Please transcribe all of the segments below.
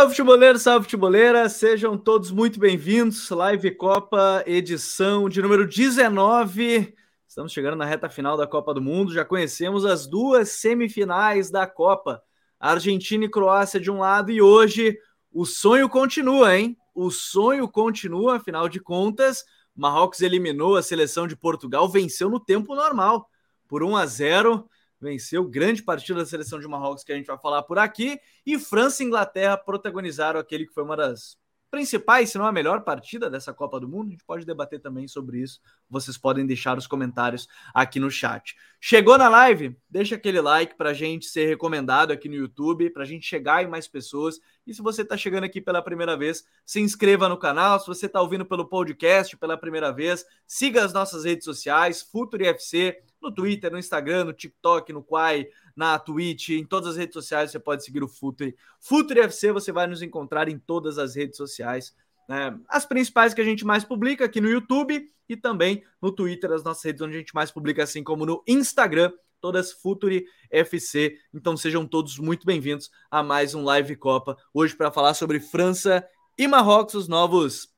Salve futeboleiro, salve futeboleira, sejam todos muito bem-vindos. Live Copa, edição de número 19. Estamos chegando na reta final da Copa do Mundo. Já conhecemos as duas semifinais da Copa, Argentina e Croácia de um lado, e hoje o sonho continua, hein? O sonho continua, afinal de contas, Marrocos eliminou a seleção de Portugal, venceu no tempo normal, por 1 a 0 venceu, grande partida da seleção de Marrocos que a gente vai falar por aqui, e França e Inglaterra protagonizaram aquele que foi uma das principais, se não a melhor partida dessa Copa do Mundo. A gente pode debater também sobre isso. Vocês podem deixar os comentários aqui no chat. Chegou na live? Deixa aquele like para a gente ser recomendado aqui no YouTube, para a gente chegar em mais pessoas. E se você está chegando aqui pela primeira vez, se inscreva no canal. Se você está ouvindo pelo podcast pela primeira vez, siga as nossas redes sociais, Futuri FC, no Twitter, no Instagram, no TikTok, no Quai, na Twitch, em todas as redes sociais você pode seguir o Futuri. Futuri FC você vai nos encontrar em todas as redes sociais. Né? As principais que a gente mais publica aqui no YouTube e também no Twitter, as nossas redes onde a gente mais publica, assim como no Instagram, todas Futuri FC. Então sejam todos muito bem-vindos a mais um Live Copa. Hoje para falar sobre França e Marrocos, os novos.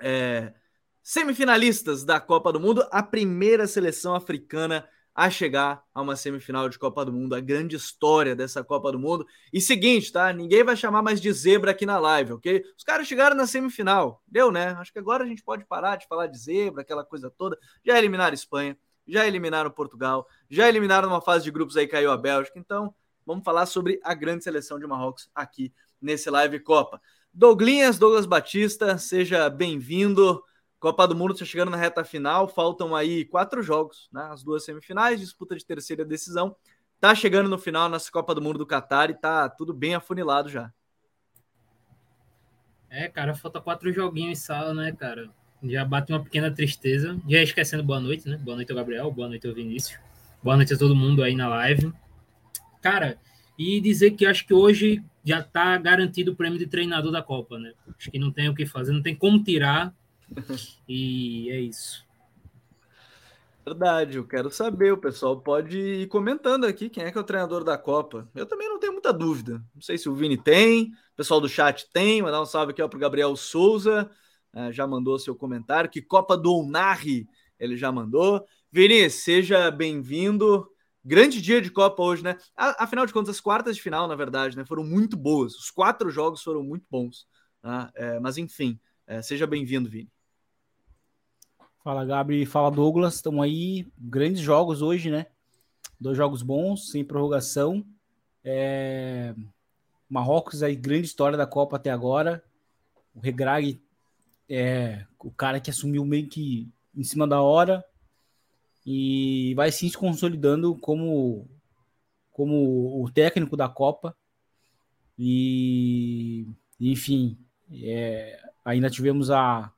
É semifinalistas da Copa do Mundo, a primeira seleção africana a chegar a uma semifinal de Copa do Mundo, a grande história dessa Copa do Mundo. E seguinte, tá? Ninguém vai chamar mais de zebra aqui na live, ok? Os caras chegaram na semifinal, deu, né? Acho que agora a gente pode parar de falar de zebra, aquela coisa toda. Já eliminaram Espanha, já eliminaram Portugal, já eliminaram uma fase de grupos aí caiu a Bélgica. Então, vamos falar sobre a grande seleção de Marrocos aqui nesse live Copa. Douglinhas, Douglas Batista, seja bem-vindo. Copa do Mundo está chegando na reta final, faltam aí quatro jogos, né? As duas semifinais, disputa de terceira decisão. Tá chegando no final nessa Copa do Mundo do Catar e tá tudo bem afunilado já. É, cara, falta quatro joguinhos em sala, né, cara? Já bate uma pequena tristeza. Já esquecendo boa noite, né? Boa noite ao Gabriel, boa noite ao Vinícius. Boa noite a todo mundo aí na live. Cara, e dizer que acho que hoje já tá garantido o prêmio de treinador da Copa, né? Acho que não tem o que fazer, não tem como tirar e é isso. Verdade, eu quero saber. O pessoal pode ir comentando aqui quem é que é o treinador da Copa. Eu também não tenho muita dúvida. Não sei se o Vini tem, o pessoal do chat tem. Mandar um salve aqui para o Gabriel Souza, é, já mandou seu comentário. Que Copa do Unarri ele já mandou. Vini, seja bem-vindo. Grande dia de Copa hoje, né? Afinal de contas, as quartas de final, na verdade, né, foram muito boas. Os quatro jogos foram muito bons. Né? É, mas enfim, é, seja bem-vindo, Vini. Fala, Gabi. Fala, Douglas. Estamos aí. Grandes jogos hoje, né? Dois jogos bons, sem prorrogação. É... Marrocos, aí, grande história da Copa até agora. O Regrag é o cara que assumiu meio que em cima da hora e vai sim se consolidando como, como o técnico da Copa. E, enfim, é, ainda tivemos a,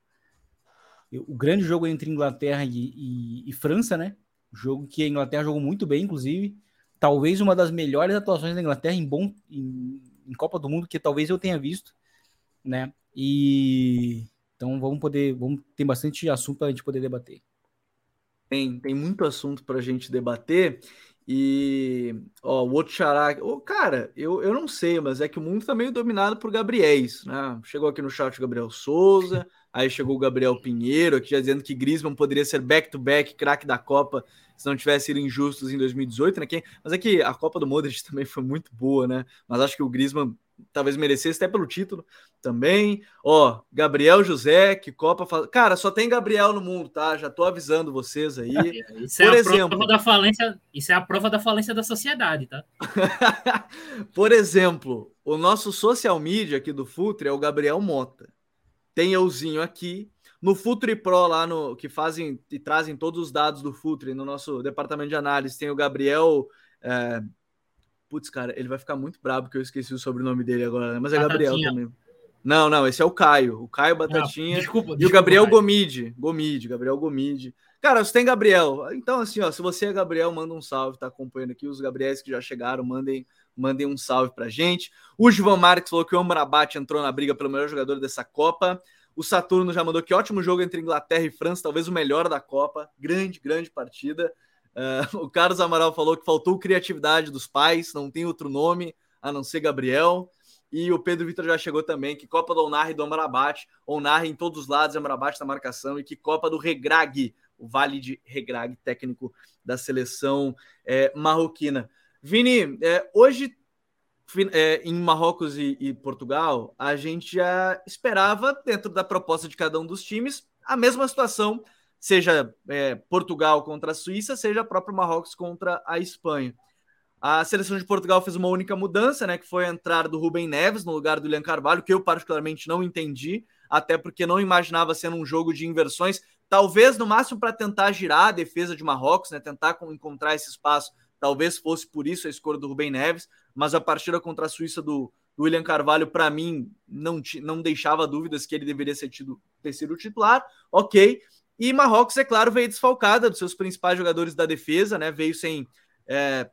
o grande jogo entre Inglaterra e, e, e França, né? Jogo que a Inglaterra jogou muito bem, inclusive. Talvez uma das melhores atuações da Inglaterra em bom em, em Copa do Mundo que talvez eu tenha visto, né? E então vamos poder, vamos ter bastante assunto para a gente poder debater. Tem, tem muito assunto para a gente debater. E ó, o outro xará, oh, cara, eu, eu não sei, mas é que o mundo tá meio dominado por Gabriéis, né? Chegou aqui no chat o Gabriel Souza, aí chegou o Gabriel Pinheiro aqui já dizendo que Griezmann poderia ser back-to-back craque da Copa se não tivesse sido injustos em 2018, né? Mas é que a Copa do Modric também foi muito boa, né? Mas acho que o Griezmann talvez merecesse até pelo título também. Ó, Gabriel José, que Copa faz... Cara, só tem Gabriel no mundo, tá? Já tô avisando vocês aí. Isso é Por é exemplo, prova da falência, isso é a prova da falência da sociedade, tá? Por exemplo, o nosso social media aqui do Futre é o Gabriel Mota. Tem euzinho aqui. No Futre Pro, lá no que fazem e trazem todos os dados do Futre no nosso departamento de análise, tem o Gabriel. É Putz, cara, ele vai ficar muito bravo que eu esqueci o sobrenome dele agora, né? mas é Batatinha. Gabriel também. Não, não, esse é o Caio. O Caio Batatinha. Não, desculpa, desculpa, e o Gabriel Gomide. Gomide, Gabriel Gomide. Cara, você tem Gabriel. Então, assim, ó, se você é Gabriel, manda um salve, tá acompanhando aqui. Os Gabriéis que já chegaram, mandem, mandem um salve pra gente. O Givan Marques falou que o Amrabat entrou na briga pelo melhor jogador dessa Copa. O Saturno já mandou que ótimo jogo entre Inglaterra e França, talvez o melhor da Copa. Grande, grande partida. Uh, o Carlos Amaral falou que faltou criatividade dos pais, não tem outro nome a não ser Gabriel. e o Pedro Vitor já chegou também, que Copa do Onar e do Amrabat, Onar em todos os lados, Amrabat na marcação, e que Copa do Regrag, o Vale de Regrag, técnico da seleção é, marroquina. Vini, é, hoje é, em Marrocos e, e, Portugal, a gente já esperava, dentro da proposta de cada um dos times, a mesma situação, seja é, Portugal contra a Suíça, seja a própria Marrocos contra a Espanha. A seleção de Portugal fez uma única mudança, né, que foi a entrada do Rubem Neves no lugar do William Carvalho, que eu particularmente não entendi, até porque não imaginava sendo um jogo de inversões, talvez no máximo para tentar girar a defesa de Marrocos, né, tentar encontrar esse espaço Talvez fosse por isso a escolha do Rubem Neves, mas a partida contra a Suíça do, do William Carvalho, para mim, não, não deixava dúvidas que ele deveria ser tido, ter sido titular. Ok. E Marrocos, é claro, veio desfalcada dos seus principais jogadores da defesa, né? Veio sem é,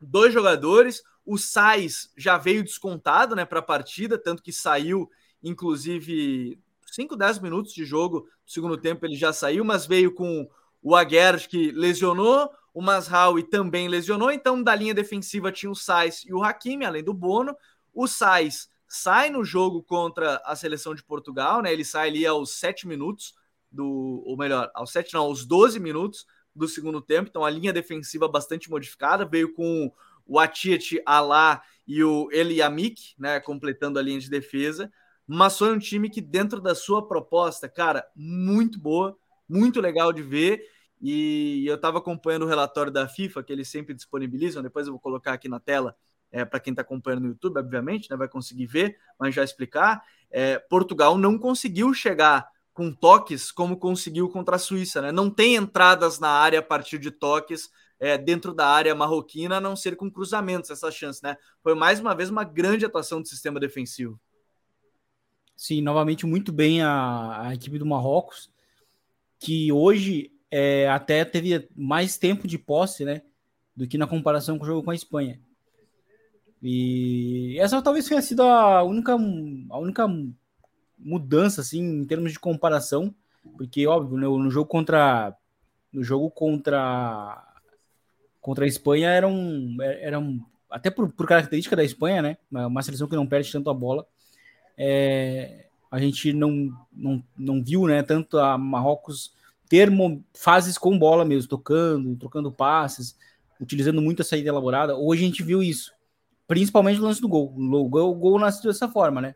dois jogadores. O Sais já veio descontado né, para a partida, tanto que saiu, inclusive, 5, 10 minutos de jogo. No segundo tempo ele já saiu, mas veio com o Aguerd que lesionou, o Masraoui também lesionou, então da linha defensiva tinha o Sais e o Hakimi, além do Bono. O Sais sai no jogo contra a seleção de Portugal, né? Ele sai ali aos 7 minutos do, ou melhor, aos 7 não, aos 12 minutos do segundo tempo. Então a linha defensiva bastante modificada, veio com o Atiet Alá e o Eliamik, né, completando a linha de defesa. Mas foi um time que dentro da sua proposta, cara, muito boa, muito legal de ver e eu estava acompanhando o relatório da FIFA, que eles sempre disponibilizam, depois eu vou colocar aqui na tela é, para quem está acompanhando no YouTube, obviamente, né, vai conseguir ver, mas já explicar. É, Portugal não conseguiu chegar com toques como conseguiu contra a Suíça, né? Não tem entradas na área a partir de toques é, dentro da área marroquina, a não ser com cruzamentos essa chance, né? Foi mais uma vez uma grande atuação do sistema defensivo. Sim, novamente muito bem a, a equipe do Marrocos, que hoje é, até teve mais tempo de posse, né? Do que na comparação com o jogo com a Espanha. E essa talvez tenha sido a única, a única mudança, assim, em termos de comparação, porque, óbvio, no, né, no jogo contra no jogo contra contra a Espanha era um, era um até por, por característica da Espanha, né? Uma seleção que não perde tanto a bola. É, a gente não, não, não viu, né? Tanto a Marrocos ter fases com bola mesmo, tocando, trocando passes, utilizando muito a saída elaborada. Hoje a gente viu isso, principalmente no lance do gol. O gol, o gol nasceu dessa forma, né?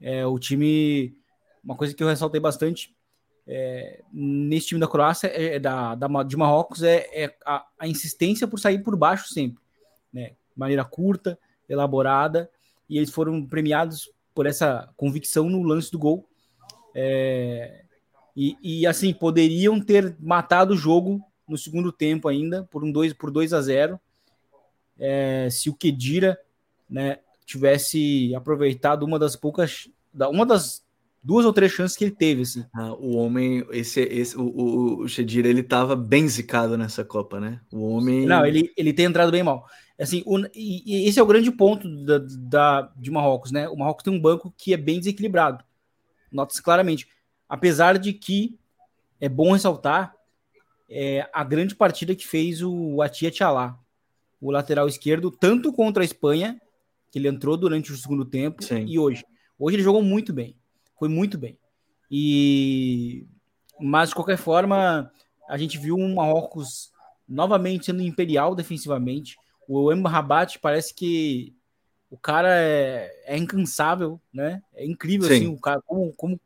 É, o time, uma coisa que eu ressaltei bastante é, nesse time da Croácia, é, é da, da, de Marrocos, é, é a, a, insistência por sair por baixo sempre, né? Maneira curta, elaborada, e eles foram premiados por essa convicção no lance do gol. É, e, e, assim, poderiam ter matado o jogo no segundo tempo ainda, por um 2 por 2 a 0 é, se o Kedira né, tivesse aproveitado uma das poucas. Uma das duas ou três chances que ele teve. Assim. Ah, o homem, esse, esse, o, o, o Kedira, ele tava bem zicado nessa Copa, né? O homem. Não, ele, ele tem entrado bem mal. Assim, o, e, e esse é o grande ponto da, da, de Marrocos, né? O Marrocos tem um banco que é bem desequilibrado. Nota-se claramente Apesar de que é bom ressaltar é, a grande partida que fez o Atia Tchalá, o lateral esquerdo, tanto contra a Espanha, que ele entrou durante o segundo tempo, Sim. e hoje. Hoje ele jogou muito bem, foi muito bem. E mas de qualquer forma, a gente viu um Marrocos novamente sendo imperial defensivamente. O Rabat parece que o cara é, é, incansável, né? É incrível Sim. assim, o cara como, como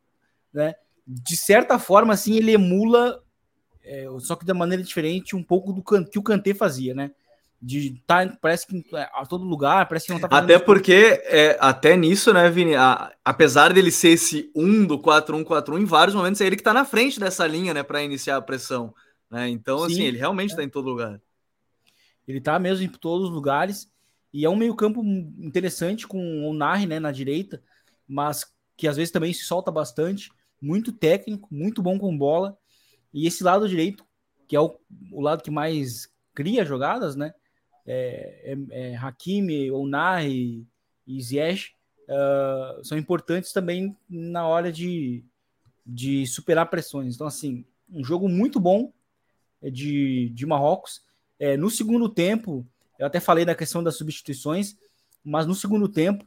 né? De certa forma, assim, ele emula, é, só que da maneira diferente, um pouco do que o Kanté fazia, né? De tá, parece que é, a todo lugar, parece que não tá Até porque, é, até nisso, né, Vini? A, apesar dele ser esse 1 do 4-1-4-1, em vários momentos é ele que tá na frente dessa linha, né, para iniciar a pressão. Né? Então, Sim, assim, ele realmente é. tá em todo lugar. Ele tá mesmo em todos os lugares. E é um meio-campo interessante com o Narri, né, na direita, mas que às vezes também se solta bastante muito técnico, muito bom com bola. E esse lado direito, que é o, o lado que mais cria jogadas, né? É, é, é Hakimi, Onari e Ziyech uh, são importantes também na hora de, de superar pressões. Então, assim, um jogo muito bom é, de, de Marrocos. É, no segundo tempo, eu até falei da questão das substituições, mas no segundo tempo,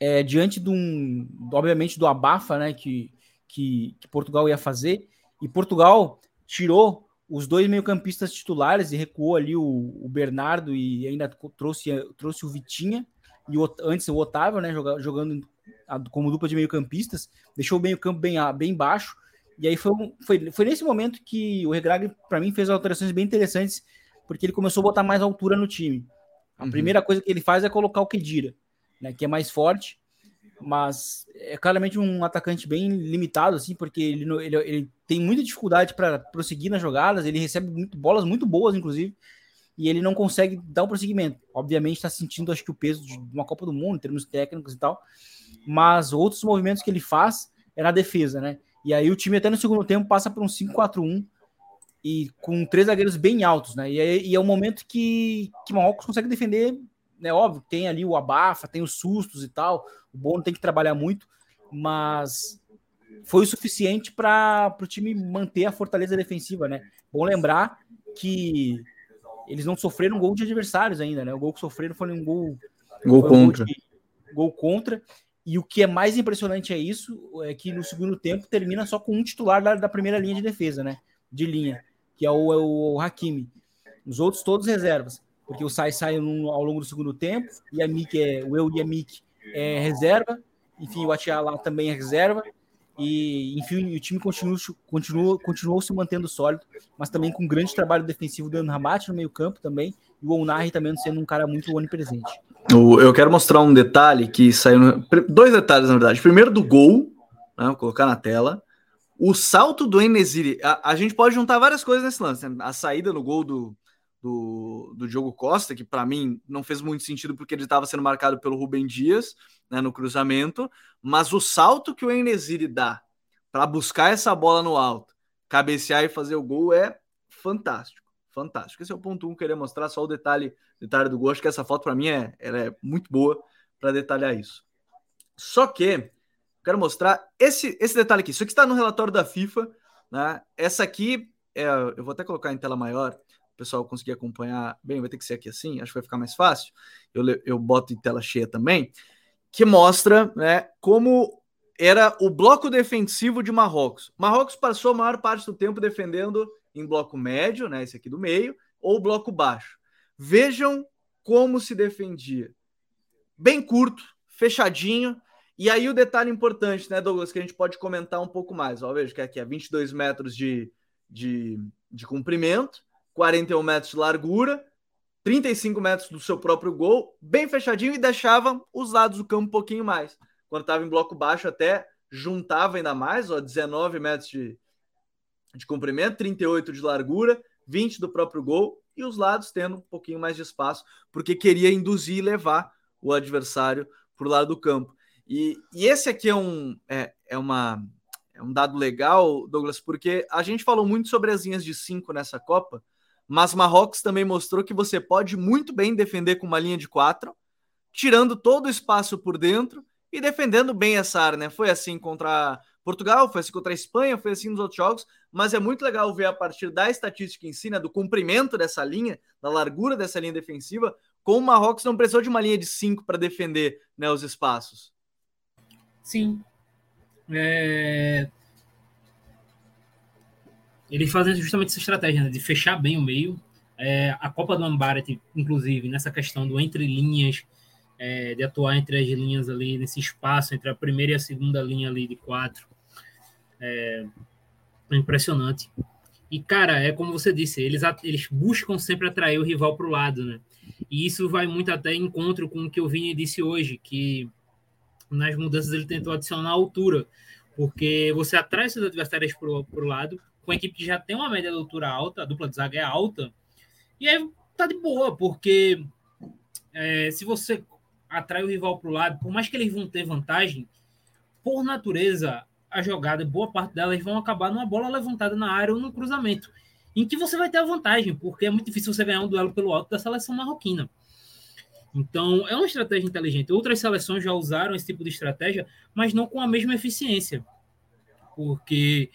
é, diante de um, obviamente, do abafa né, que, que, que Portugal ia fazer, e Portugal tirou os dois meio-campistas titulares e recuou ali o, o, Bernardo e ainda trouxe, trouxe o Vitinha e o, antes o Otávio, né, jogando como dupla de meio-campistas, deixou o meio-campo bem, bem baixo. E aí foi, foi, foi nesse momento que o Regrag, para mim, fez alterações bem interessantes, porque ele começou a botar mais altura no time. A uhum. primeira coisa que ele faz é colocar o Kedira né, que é mais forte, mas é claramente um atacante bem limitado, assim, porque ele, ele, ele tem muita dificuldade para prosseguir nas jogadas, ele recebe muito, bolas muito boas, inclusive, e ele não consegue dar um prosseguimento. Obviamente está sentindo, acho que, o peso de uma Copa do Mundo, em termos técnicos e tal, mas outros movimentos que ele faz é na defesa, né? E aí o time até no segundo tempo passa por um 5-4-1 e com três zagueiros bem altos, né? E é, e é um momento que, que Marrocos consegue defender né, óbvio, tem ali o abafa, tem os sustos e tal. O Bono tem que trabalhar muito, mas foi o suficiente para o time manter a fortaleza defensiva, né? Bom lembrar que eles não sofreram gol de adversários ainda, né? O gol que sofreram foi um gol, gol contra. Um gol, de, gol contra. E o que é mais impressionante é isso, é que no segundo tempo termina só com um titular da, da primeira linha de defesa, né? De linha, que é o, é o Hakimi. Os outros todos reservas porque o Sai sai ao longo do segundo tempo, e a Mick é, o Eu e a Mick é reserva, enfim, o Atiá também é reserva, e enfim, o time continua, continua, continuou se mantendo sólido, mas também com grande trabalho defensivo do Rabat no meio campo também, e o Onari também sendo um cara muito onipresente. Eu quero mostrar um detalhe que saiu, dois detalhes na verdade, primeiro do gol, né, vou colocar na tela, o salto do Enesiri, a, a, gente pode juntar várias coisas nesse lance, né? a saída no gol do, do, do Diogo Costa, que para mim não fez muito sentido porque ele estava sendo marcado pelo Rubem Dias né, no cruzamento, mas o salto que o Enesiri dá para buscar essa bola no alto, cabecear e fazer o gol é fantástico. Fantástico. Esse é o ponto 1 um, queria mostrar só o detalhe, detalhe do gol. Acho que essa foto para mim é, ela é muito boa para detalhar isso. Só que quero mostrar esse, esse detalhe aqui. Isso aqui está no relatório da FIFA. Né? Essa aqui, é, eu vou até colocar em tela maior pessoal conseguir acompanhar bem, vai ter que ser aqui assim, acho que vai ficar mais fácil. Eu, eu boto em tela cheia também, que mostra né, como era o bloco defensivo de Marrocos. Marrocos passou a maior parte do tempo defendendo em bloco médio, né, esse aqui do meio, ou bloco baixo. Vejam como se defendia. Bem curto, fechadinho. E aí o detalhe importante, né, Douglas, que a gente pode comentar um pouco mais. Ó, veja que aqui é 22 metros de, de, de comprimento 41 metros de largura, 35 metros do seu próprio gol, bem fechadinho e deixava os lados do campo um pouquinho mais. Quando estava em bloco baixo, até juntava ainda mais, ó, 19 metros de, de comprimento, 38 de largura, 20 do próprio gol e os lados tendo um pouquinho mais de espaço, porque queria induzir e levar o adversário para o lado do campo. E, e esse aqui é um, é, é, uma, é um dado legal, Douglas, porque a gente falou muito sobre as linhas de 5 nessa Copa, mas Marrocos também mostrou que você pode muito bem defender com uma linha de quatro, tirando todo o espaço por dentro e defendendo bem essa área, né? Foi assim contra Portugal, foi assim contra a Espanha, foi assim nos outros jogos, mas é muito legal ver a partir da estatística em si, né, do comprimento dessa linha, da largura dessa linha defensiva, como o Marrocos não precisou de uma linha de cinco para defender né, os espaços. Sim. É... Eles fazem justamente essa estratégia né, de fechar bem o meio. É, a Copa do Ambarat, inclusive, nessa questão do entre linhas, é, de atuar entre as linhas ali, nesse espaço entre a primeira e a segunda linha ali de quatro. É, impressionante. E, cara, é como você disse, eles, eles buscam sempre atrair o rival para o lado, né? E isso vai muito até encontro com o que o Vini disse hoje, que nas mudanças ele tentou adicionar altura, porque você atrai seus adversários para o lado, com a equipe que já tem uma média de altura alta, a dupla de zaga é alta, e aí tá de boa, porque é, se você atrai o rival para o lado, por mais que eles vão ter vantagem, por natureza, a jogada, boa parte delas vão acabar numa bola levantada na área ou num cruzamento, em que você vai ter a vantagem, porque é muito difícil você ganhar um duelo pelo alto da seleção marroquina. Então, é uma estratégia inteligente. Outras seleções já usaram esse tipo de estratégia, mas não com a mesma eficiência. Porque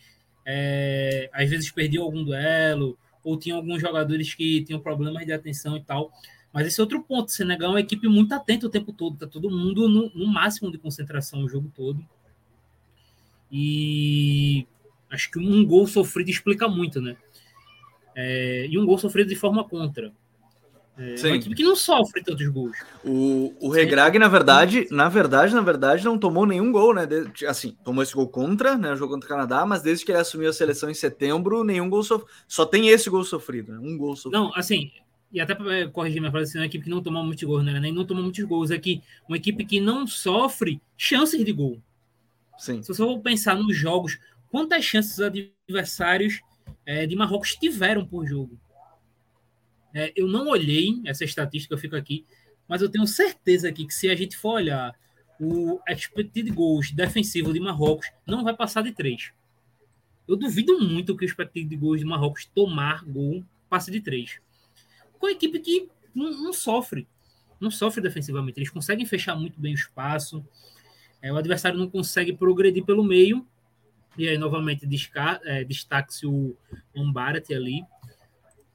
é, às vezes perdiam algum duelo, ou tinham alguns jogadores que tinham problemas de atenção e tal. Mas esse é outro ponto. O Senegal é uma equipe muito atenta o tempo todo. Tá todo mundo no, no máximo de concentração o jogo todo. E acho que um gol sofrido explica muito, né? É, e um gol sofrido de forma contra. É Sim. uma equipe que não sofre tantos gols. O, o Regrag, na verdade, na verdade, na verdade, não tomou nenhum gol, né? De, assim, tomou esse gol contra, né? O jogo contra o Canadá, mas desde que ele assumiu a seleção em setembro, nenhum gol sofrido. Só tem esse gol sofrido, né? Um gol sofrido. Não, assim, e até para é, corrigir minha frase, assim, uma equipe que não toma muitos gols, né? Nem não toma muitos gols. É que uma equipe que não sofre chances de gol. Sim. Se você for pensar nos jogos, quantas chances os adversários é, de Marrocos tiveram por jogo? É, eu não olhei essa estatística, eu fico aqui, mas eu tenho certeza aqui que se a gente for olhar o expected goals defensivo de Marrocos, não vai passar de 3. Eu duvido muito que o expected goals de Marrocos tomar gol passe de 3. Com a equipe que não, não, sofre, não sofre defensivamente. Eles conseguem fechar muito bem o espaço, é, o adversário não consegue progredir pelo meio, e aí novamente é, destaque-se o Umbarat ali,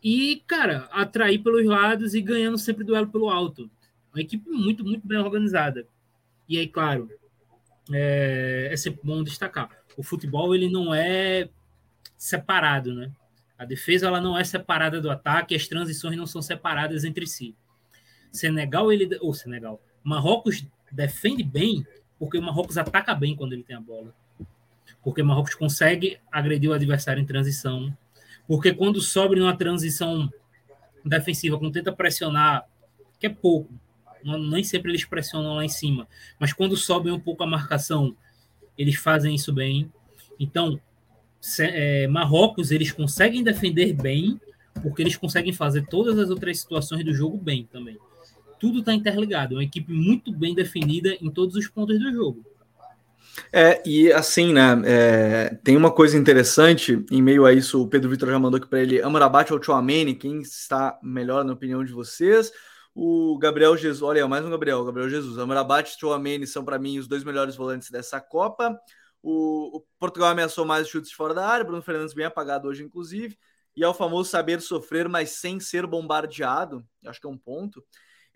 e, cara, atrair pelos lados e ganhando sempre duelo pelo alto. Uma equipe muito, muito bem organizada. E aí, claro, é, é sempre bom destacar. O futebol, ele não é separado, né? A defesa, ela não é separada do ataque, as transições não são separadas entre si. Senegal, ele... Ou Senegal. Marrocos defende bem, porque o Marrocos ataca bem quando ele tem a bola. Porque o Marrocos consegue agredir o adversário em transição, porque quando sobe numa transição defensiva, quando tenta pressionar, que é pouco, nem sempre eles pressionam lá em cima, mas quando sobem um pouco a marcação, eles fazem isso bem. Então, é, Marrocos, eles conseguem defender bem, porque eles conseguem fazer todas as outras situações do jogo bem também. Tudo está interligado. É uma equipe muito bem definida em todos os pontos do jogo. É, e assim, né, é, tem uma coisa interessante, em meio a isso, o Pedro Vitor já mandou aqui para ele, Amrabat ou Chouameni, quem está melhor na opinião de vocês? O Gabriel Jesus, olha, mais um Gabriel, Gabriel Jesus, Amrabat e Chouameni são para mim os dois melhores volantes dessa Copa, o, o, Portugal ameaçou mais chutes fora da área, Bruno Fernandes bem apagado hoje, inclusive, e é o famoso saber sofrer, mas sem ser bombardeado, acho que é um ponto,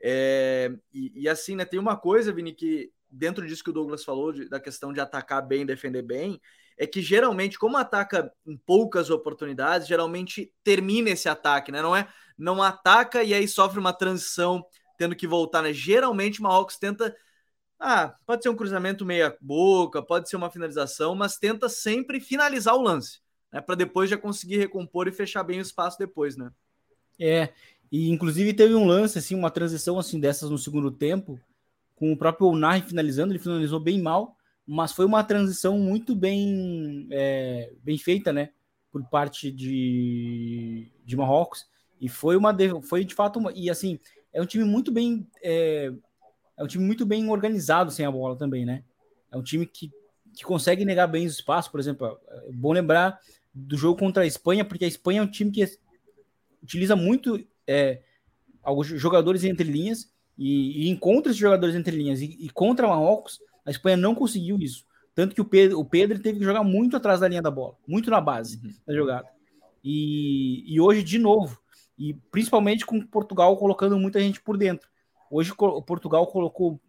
é, e, e assim, né, tem uma coisa, Vini, que dentro disso que o Douglas falou, de, da questão de atacar bem, defender bem, é que geralmente, como ataca em poucas oportunidades, geralmente termina esse ataque, né? Não é, não ataca e aí sofre uma transição tendo que voltar, né? Geralmente o Marrocos tenta, ah, pode ser um cruzamento meia boca, pode ser uma finalização, mas tenta sempre finalizar o lance, né? Para depois já conseguir recompor e fechar bem o espaço depois, né? É, e inclusive teve um lance assim, uma transição assim dessas no segundo tempo com o próprio Unai finalizando, ele finalizou bem mal, mas foi uma transição muito bem, é, bem feita, né? Por parte de, de Marrocos. E foi uma foi de fato uma, e assim é um time muito bem é, é um time muito bem organizado sem a bola também, né? É um time que, que consegue negar bem os espaços, por exemplo. É bom lembrar do jogo contra a Espanha, porque a Espanha é um time que utiliza muito é, alguns jogadores entre linhas e, e encontra esses jogadores entre linhas. E, e, contra Marrocos, a Espanha não conseguiu isso. Tanto que o Pedro, o Pedro teve que jogar muito atrás da linha da bola, muito na base uhum. da jogada. E, e hoje, de novo, e principalmente com Portugal colocando muita gente por dentro. Hoje o Portugal colocou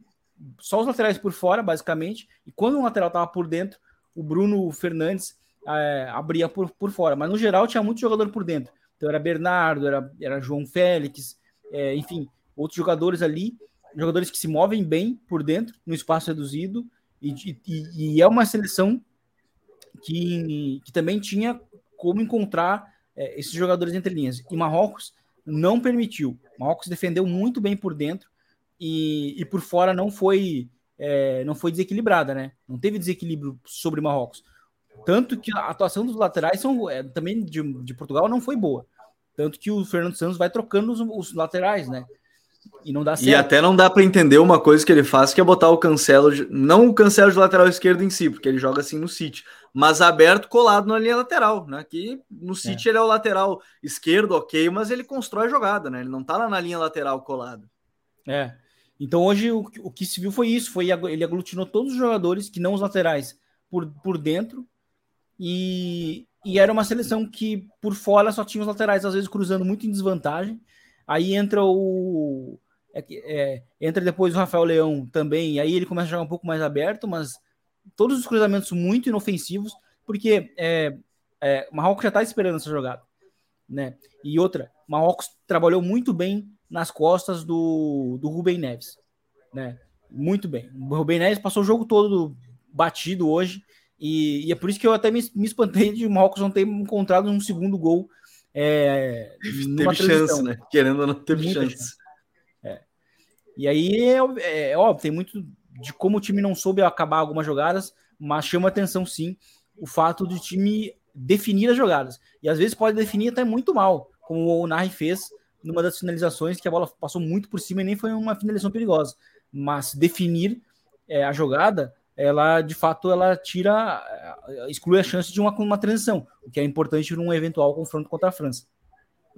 só os laterais por fora, basicamente, e quando o lateral estava por dentro, o Bruno Fernandes é, abria por, por fora. Mas no geral tinha muito jogador por dentro. Então era Bernardo, era, era João Félix, é, enfim, outros jogadores ali, jogadores que se movem bem por dentro, no espaço reduzido, e, e, e é uma seleção que, que também tinha como encontrar é, esses jogadores entre linhas. E Marrocos não permitiu. Marrocos defendeu muito bem por dentro e, e por fora não foi é, não foi desequilibrada, né? Não teve desequilíbrio sobre Marrocos. Tanto que a atuação dos laterais são, é, também de, de Portugal não foi boa. Tanto que o Fernando Santos vai trocando os, os laterais, né? E não dá certo. E até não dá para entender uma coisa que ele faz, que é botar o cancelo, de, não o cancelo de lateral esquerdo em si, porque ele joga assim no City, mas aberto colado na linha lateral, né? Que no City é. ele é o lateral esquerdo, ok, mas ele constrói a jogada, né? Ele não tá lá na linha lateral colado. É. Então hoje o, o que se viu foi isso, foi ele aglutinou todos os jogadores que não os laterais por, por dentro e, e era uma seleção que por fora só tinha os laterais às vezes cruzando muito em desvantagem Aí entra o. É, é, entra depois o Rafael Leão também, aí ele começa a jogar um pouco mais aberto, mas todos os cruzamentos muito inofensivos, porque é, é, Marrocos já está esperando essa jogada. Né? E outra, Marrocos trabalhou muito bem nas costas do, do Rubem Neves. Né? Muito bem. O Rubem Neves passou o jogo todo batido hoje, e, e é por isso que eu até me, me espantei de Marrocos não ter encontrado um segundo gol. É, teve chance, né? Querendo ou não, teve Muita chance. chance. É. E aí é, é, óbvio, tem muito de como o time não soube acabar algumas jogadas, mas chama atenção sim o fato do time definir as jogadas. E às vezes pode definir até muito mal, como o Narri fez numa das finalizações, que a bola passou muito por cima e nem foi uma finalização perigosa. Mas definir é, a jogada, ela de fato ela tira, é, exclui a chance de uma, uma transição, o que é importante num eventual confronto contra a França.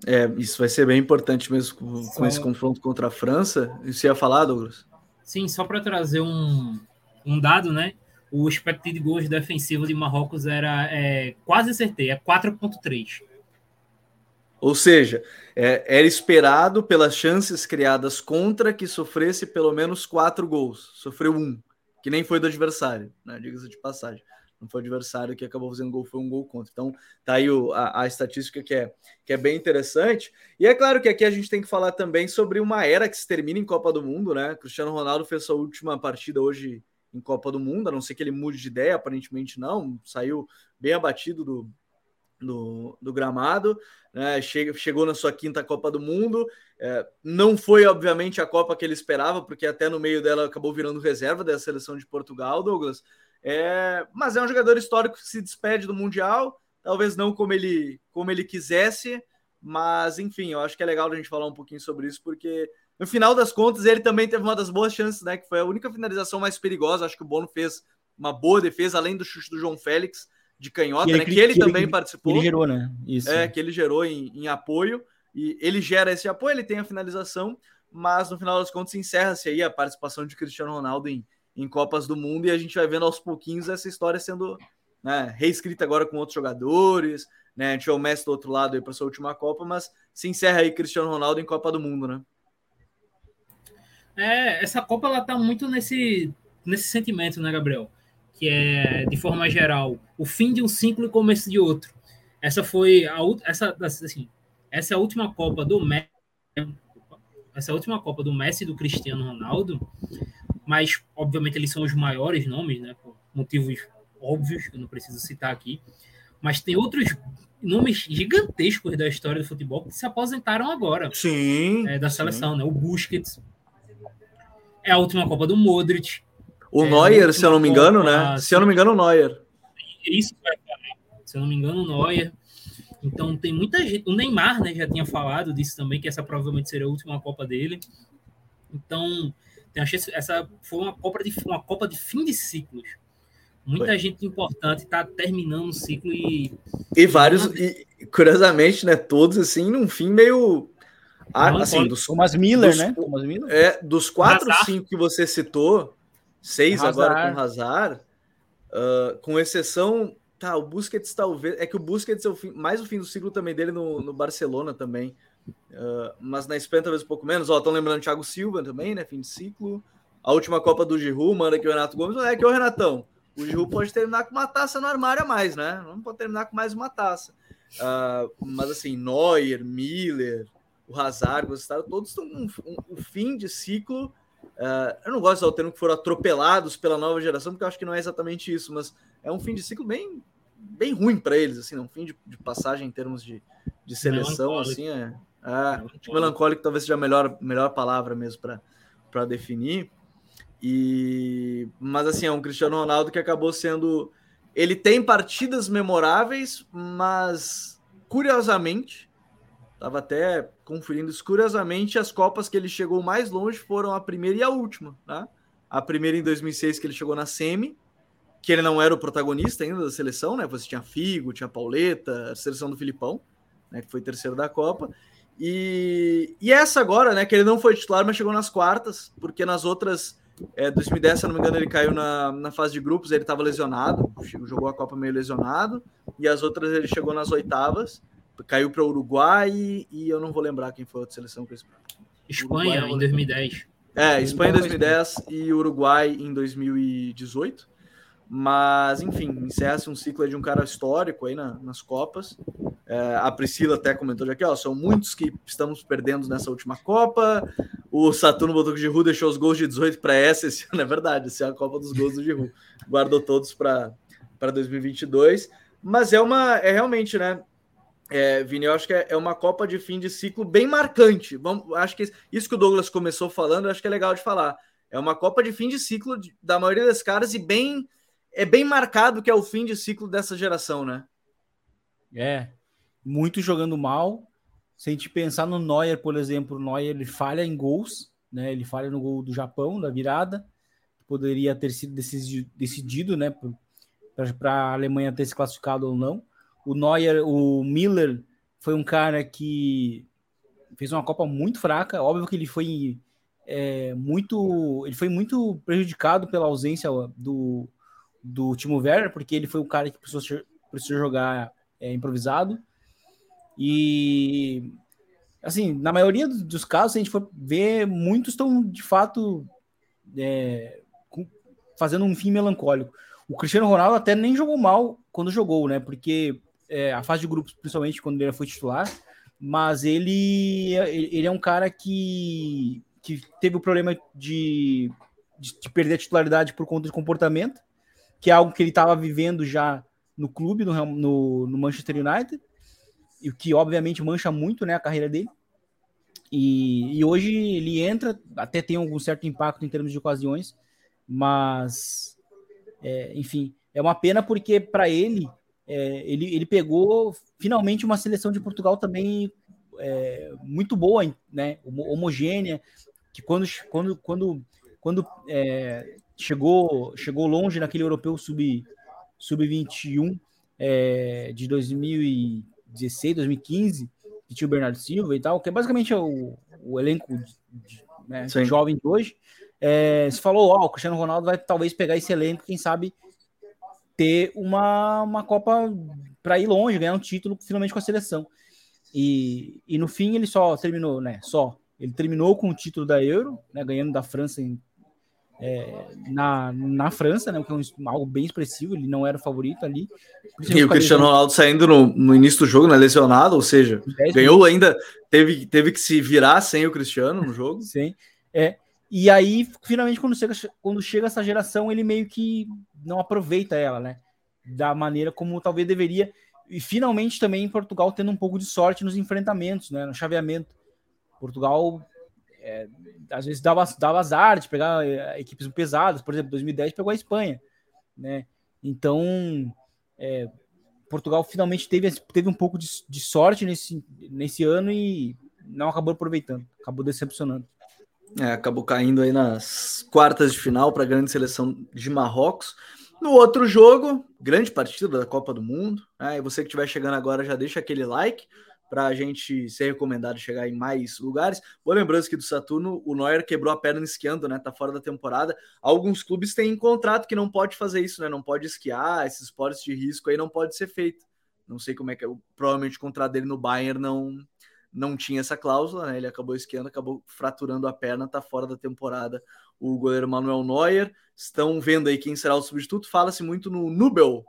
É, isso vai ser bem importante mesmo com, com esse confronto contra a França. Você ia falar, Douglas? Sim, só para trazer um, um dado, né? O expected goals defensivo de Marrocos era é, quase certeza, é 4.3. Ou seja, é, era esperado pelas chances criadas contra que sofresse pelo menos quatro gols. Sofreu um, que nem foi do adversário, né? Diga-se de passagem. Não foi o adversário que acabou fazendo gol, foi um gol contra. Então, tá aí o, a, a, estatística que é, que é bem interessante. E é claro que aqui a gente tem que falar também sobre uma era que se termina em Copa do Mundo, né? Cristiano Ronaldo fez sua última partida hoje em Copa do Mundo, a não ser que ele mude de ideia, aparentemente não, saiu bem abatido do, do, do gramado, né? Chegou na sua quinta Copa do Mundo. É, não foi, obviamente, a Copa que ele esperava, porque até no meio dela acabou virando reserva da seleção de Portugal, Douglas. É, mas é um jogador histórico que se despede do Mundial, talvez não como ele, como ele quisesse, mas enfim, eu acho que é legal a gente falar um pouquinho sobre isso, porque no final das contas, ele também teve uma das boas chances, né? Que foi a única finalização mais perigosa. Acho que o Bono fez uma boa defesa, além do chute do João Félix de canhota, que ele, né? Que ele que também ele, participou. Ele gerou, né? Isso. É, que ele gerou em, em, apoio. E ele gera esse apoio, ele tem a finalização, mas no final das contas encerra-se aí a participação de Cristiano Ronaldo em, em Copas do Mundo e a gente vai vendo aos pouquinhos essa história sendo né, reescrita agora com outros jogadores. Né? A gente vê o Messi do outro lado aí para sua última Copa, mas se encerra aí Cristiano Ronaldo em Copa do Mundo, né? É, essa Copa ela tá muito nesse, nesse sentimento, né, Gabriel? Que é, de forma geral, o fim de um ciclo e começo de outro. Essa foi a essa assim, essa é a última Copa do Messi, essa é última Copa do Messi e do Cristiano Ronaldo, mas obviamente eles são os maiores nomes, né, por motivos óbvios que eu não preciso citar aqui. Mas tem outros nomes gigantescos da história do futebol que se aposentaram agora. Sim. É, da seleção, sim. né? O Busquets, é a última Copa do Modric. O é Neuer, se eu não me engano, né? Se eu não me engano, o Neuer. Isso vai falar. Se eu não me engano, o Neuer. Então tem muita gente. O Neymar, né, já tinha falado disso também, que essa provavelmente seria a última Copa dele. Então, essa foi uma Copa de, uma Copa de fim de ciclos. Muita foi. gente importante está terminando o ciclo e. E vários, e, curiosamente, né? Todos assim, num fim meio ah, assim, dos, Thomas Miller, dos, né? Thomas Miller. É, dos quatro, cinco que você citou, seis Hazard. agora com Hazard, uh, com exceção. Tá, o Busquets talvez. É que o Busquets é o fim, mais o fim do ciclo também dele no, no Barcelona também. Uh, mas na Espanha talvez um pouco menos. Ó, estão lembrando Thiago Silva também, né? Fim de ciclo. A última Copa do Giroud, manda aqui o Renato Gomes. É que o Renatão. O Giroud pode terminar com uma taça no armário a mais, né? Não pode terminar com mais uma taça. Uh, mas assim, Neuer, Miller, o Hazard, o Staro, todos estão um, um, um, fim de ciclo. Uh, eu não gosto de usar o termo que foram atropelados pela nova geração, porque eu acho que não é exatamente isso, mas é um fim de ciclo bem, bem ruim para eles, assim, um fim de, de, passagem em termos de, de seleção, melancólico. assim, é, é melancólico. melancólico talvez seja a melhor, melhor palavra mesmo para definir. E mas assim, é um Cristiano Ronaldo que acabou sendo ele tem partidas memoráveis, mas curiosamente Tava até conferindo. Curiosamente, as Copas que ele chegou mais longe foram a primeira e a última, né? A primeira em 2006, que ele chegou na semi, que ele não era o protagonista ainda da seleção, né? Você tinha Figo, tinha Pauleta, a seleção do Filipão, né? Que foi terceiro da Copa. E, e essa agora, né? Que ele não foi titular, mas chegou nas quartas, porque nas outras, é, 2010, se não me engano, ele caiu na, na fase de grupos, ele estava lesionado, jogou a Copa meio lesionado, e as outras ele chegou nas oitavas caiu para o Uruguai e eu não vou lembrar quem foi a outra seleção que Espanha Uruguai, em 2010. É, Espanha em 2010 e Uruguai em 2018. Mas, enfim, encerra-se um ciclo de um cara histórico aí na, nas Copas. É, a Priscila até comentou já aqui, ó, são muitos que estamos perdendo nessa última Copa. O Saturno botou que o Giroud deixou os gols de 18 para essa, esse ano é verdade, essa é a Copa dos gols do Giroud. Guardou todos para 2022. Mas é uma, é realmente, né? É, Vini, eu acho que é, é uma Copa de fim de ciclo bem marcante. Vamos, acho que isso que o Douglas começou falando, acho que é legal de falar. É uma Copa de fim de ciclo da maioria das caras e bem é bem marcado que é o fim de ciclo dessa geração, né? É, muito jogando mal. Se a gente pensar no Neuer, por exemplo, o Neuer ele falha em gols, né? Ele falha no gol do Japão, da virada. Poderia ter sido decidido, né? Para a Alemanha ter se classificado ou não o Neuer, o Miller foi um cara que fez uma Copa muito fraca. Óbvio que ele foi é, muito, ele foi muito prejudicado pela ausência do, do Timo Werner, porque ele foi o cara que precisou, precisou jogar é, improvisado. E assim, na maioria dos casos, se a gente for ver, muitos estão de fato é, fazendo um fim melancólico. O Cristiano Ronaldo até nem jogou mal quando jogou, né? Porque é, a fase de grupos, principalmente quando ele foi titular, mas ele, ele é um cara que, que teve o problema de, de, de perder a titularidade por conta de comportamento, que é algo que ele estava vivendo já no clube, no, no, no, Manchester United, e que obviamente mancha muito né, a carreira dele. E, e hoje ele entra, até tem algum certo impacto em termos de ocasiões, mas é, enfim, é uma pena porque para ele é, ele, ele pegou finalmente uma seleção de Portugal também é, muito boa, né, homogênea, que quando, quando, quando, quando é, chegou, chegou longe naquele europeu sub, sub-21 é, de 2016, 2015, que tinha o Bernardo Silva e tal, que é basicamente o, o elenco de, né, jovem de hoje. É, se falou, ó, oh, o Cristiano Ronaldo vai talvez pegar esse elenco, quem sabe ter uma, uma Copa para ir longe, ganhar um título finalmente com a seleção. E, e no fim ele só terminou, né? Só. Ele terminou com o título da Euro, né, ganhando da França em, é, na, na França, né, que é um, algo bem expressivo, ele não era o favorito ali. E o Cristiano Ronaldo saindo no, no início do jogo, né, lesionado, ou seja, ganhou minutos. ainda, teve, teve que se virar sem o Cristiano no jogo. Sim, é. E aí, finalmente, quando chega, quando chega essa geração, ele meio que não aproveita ela, né? Da maneira como talvez deveria. E finalmente também Portugal tendo um pouco de sorte nos enfrentamentos, né? No chaveamento. Portugal é, às vezes dava, dava azar de pegar é, equipes pesadas, por exemplo, 2010 pegou a Espanha, né? Então, é, Portugal finalmente teve, teve um pouco de, de sorte nesse, nesse ano e não acabou aproveitando, acabou decepcionando. É, acabou caindo aí nas quartas de final para a grande seleção de Marrocos. No outro jogo, grande partida da Copa do Mundo. Né? E você que estiver chegando agora, já deixa aquele like para a gente ser recomendado chegar em mais lugares. Boa lembrança que do Saturno, o Neuer quebrou a perna esquiando, né? Tá fora da temporada. Alguns clubes têm contrato que não pode fazer isso, né? Não pode esquiar, esses esportes de risco aí não pode ser feito. Não sei como é que é. Provavelmente o contrato dele no Bayern não não tinha essa cláusula, né? Ele acabou esquiando, acabou fraturando a perna, tá fora da temporada. O goleiro Manuel Neuer. Estão vendo aí quem será o substituto. Fala-se muito no Nubel,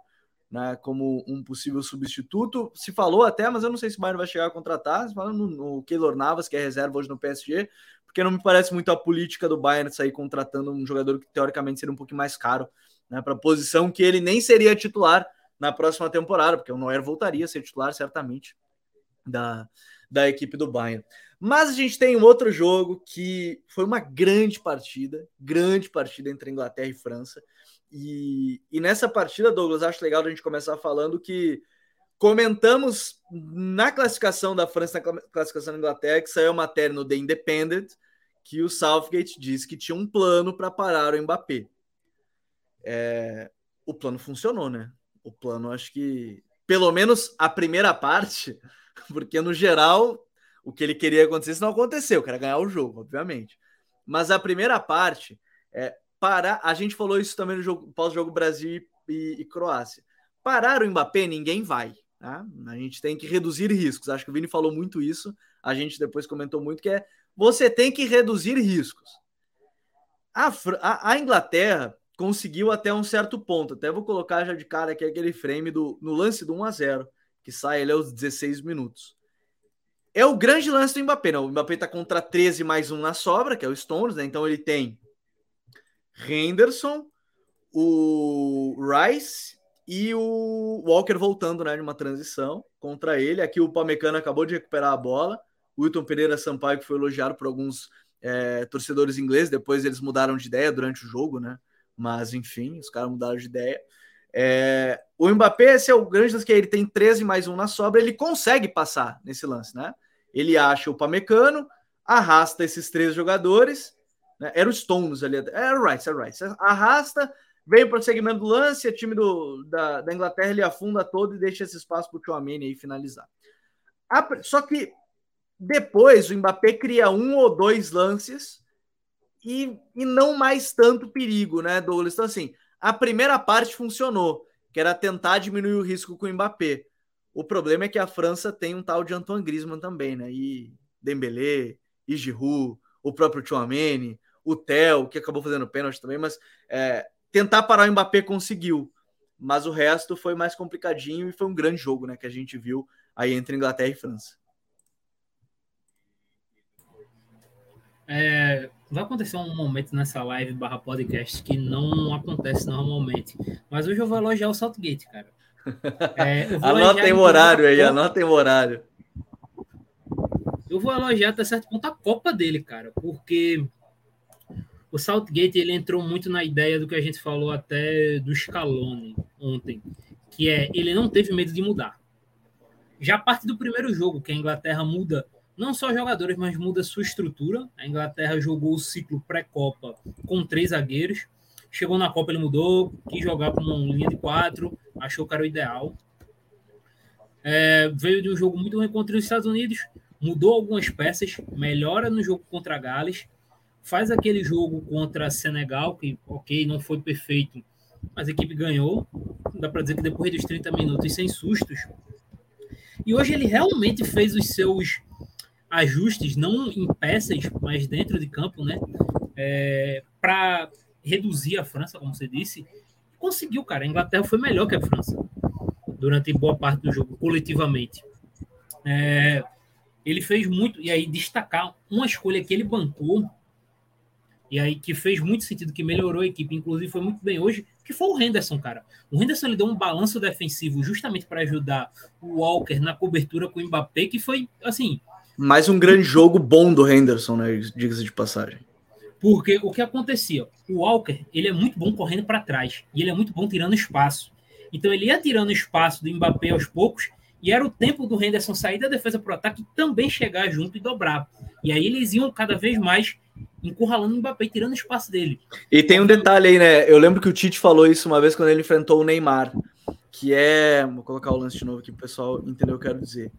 né? Como um possível substituto. Se falou até, mas eu não sei se o Bayern vai chegar a contratar. Se fala no, no Keylor Navas, que é reserva hoje no PSG, porque não me parece muito a política do Bayern sair contratando um jogador que teoricamente seria um pouquinho mais caro, né? Para posição que ele nem seria titular na próxima temporada, porque o Neuer voltaria a ser titular certamente da da equipe do Bayern. Mas a gente tem um outro jogo que foi uma grande partida, grande partida entre Inglaterra e França. E, e nessa partida, Douglas, acho legal a gente começar falando que comentamos na classificação da França, na classificação da Inglaterra, que saiu a matéria no The Independent, que o Southgate disse que tinha um plano para parar o Mbappé. É, o plano funcionou, né? O plano, acho que, pelo menos a primeira parte, porque no geral o que ele queria acontecer não aconteceu, que era ganhar o jogo, obviamente. Mas a primeira parte é parar. A gente falou isso também no jogo pós-jogo Brasil e, e, Croácia. Parar o Mbappé, ninguém vai. Né? A gente tem que reduzir riscos. Acho que o Vini falou muito isso. A gente depois comentou muito que é você tem que reduzir riscos. A, a, a Inglaterra conseguiu até um certo ponto. Até vou colocar já de cara aqui aquele frame do, no lance do 1 a 0 que sai ele aos 16 minutos. É o grande lance do Mbappé. Né? O Mbappé está contra 13 mais um na sobra, que é o Stones, né? Então ele tem Henderson, o Rice e o Walker voltando, né? De uma transição contra ele. Aqui o Pamecano acabou de recuperar a bola. O Wilton Pereira Sampaio, que foi elogiado por alguns é, torcedores ingleses, depois eles mudaram de ideia durante o jogo, né? Mas enfim, os caras mudaram de ideia. É, o Mbappé, esse é o grande lance que ele tem 13 mais um na sobra, ele consegue passar nesse lance, né? Ele acha o Pamecano, arrasta esses três jogadores, né? Era o Stones ali, era o Rice, era o Rice. Arrasta, vem para o segmento do lance, o time do, da, da Inglaterra ele afunda todo e deixa esse espaço para o Chouameni aí finalizar. A, só que depois o Mbappé cria um ou dois lances e, e não mais tanto perigo, né, Douglas? Então, assim, a primeira parte funcionou, que era tentar diminuir o risco com o Mbappé. O problema é que a França tem um tal de Antoine Griezmann também, né? E Dembélé, e Giroud, o próprio Chouameni, o Theo, que acabou fazendo pênalti também, mas é, tentar parar o Mbappé conseguiu. Mas o resto foi mais complicadinho e foi um grande jogo, né? Que a gente viu aí entre Inglaterra e França. É, vai acontecer um momento nessa live barra podcast que não acontece normalmente. Mas hoje eu vou elogiar o Saltgate, cara. É, anotem o horário aí, anotem o horário. Eu vou elogiar até certo ponto a Copa dele, cara, porque o Southgate ele entrou muito na ideia do que a gente falou até do Scaloni ontem, que é ele não teve medo de mudar. Já a parte do primeiro jogo, que a Inglaterra muda não só jogadores, mas muda sua estrutura. A Inglaterra jogou o ciclo pré-Copa com três zagueiros. Chegou na Copa, ele mudou, quis jogar com uma linha de quatro, achou que era o ideal. É, veio de um jogo muito ruim contra os Estados Unidos, mudou algumas peças, melhora no jogo contra Gales, faz aquele jogo contra Senegal, que, ok, não foi perfeito, mas a equipe ganhou. Dá para dizer que depois dos 30 minutos, sem sustos. E hoje ele realmente fez os seus ajustes, não em peças, mas dentro de campo, né? É, para reduzir a França, como você disse. Conseguiu, cara. A Inglaterra foi melhor que a França durante boa parte do jogo, coletivamente. É, ele fez muito, e aí destacar uma escolha que ele bancou, e aí que fez muito sentido, que melhorou a equipe, inclusive foi muito bem hoje, que foi o Henderson, cara. O Henderson ele deu um balanço defensivo justamente para ajudar o Walker na cobertura com o Mbappé, que foi, assim, mais um grande jogo bom do Henderson, né? Diga-se de passagem. Porque o que acontecia? O Walker, ele é muito bom correndo para trás. E ele é muito bom tirando espaço. Então ele ia tirando espaço do Mbappé aos poucos. E era o tempo do Henderson sair da defesa para o ataque e também chegar junto e dobrar. E aí eles iam cada vez mais encurralando o Mbappé, tirando espaço dele. E tem um detalhe aí, né? Eu lembro que o Tite falou isso uma vez quando ele enfrentou o Neymar que é. Vou colocar o lance de novo aqui para o pessoal entender o que eu quero dizer.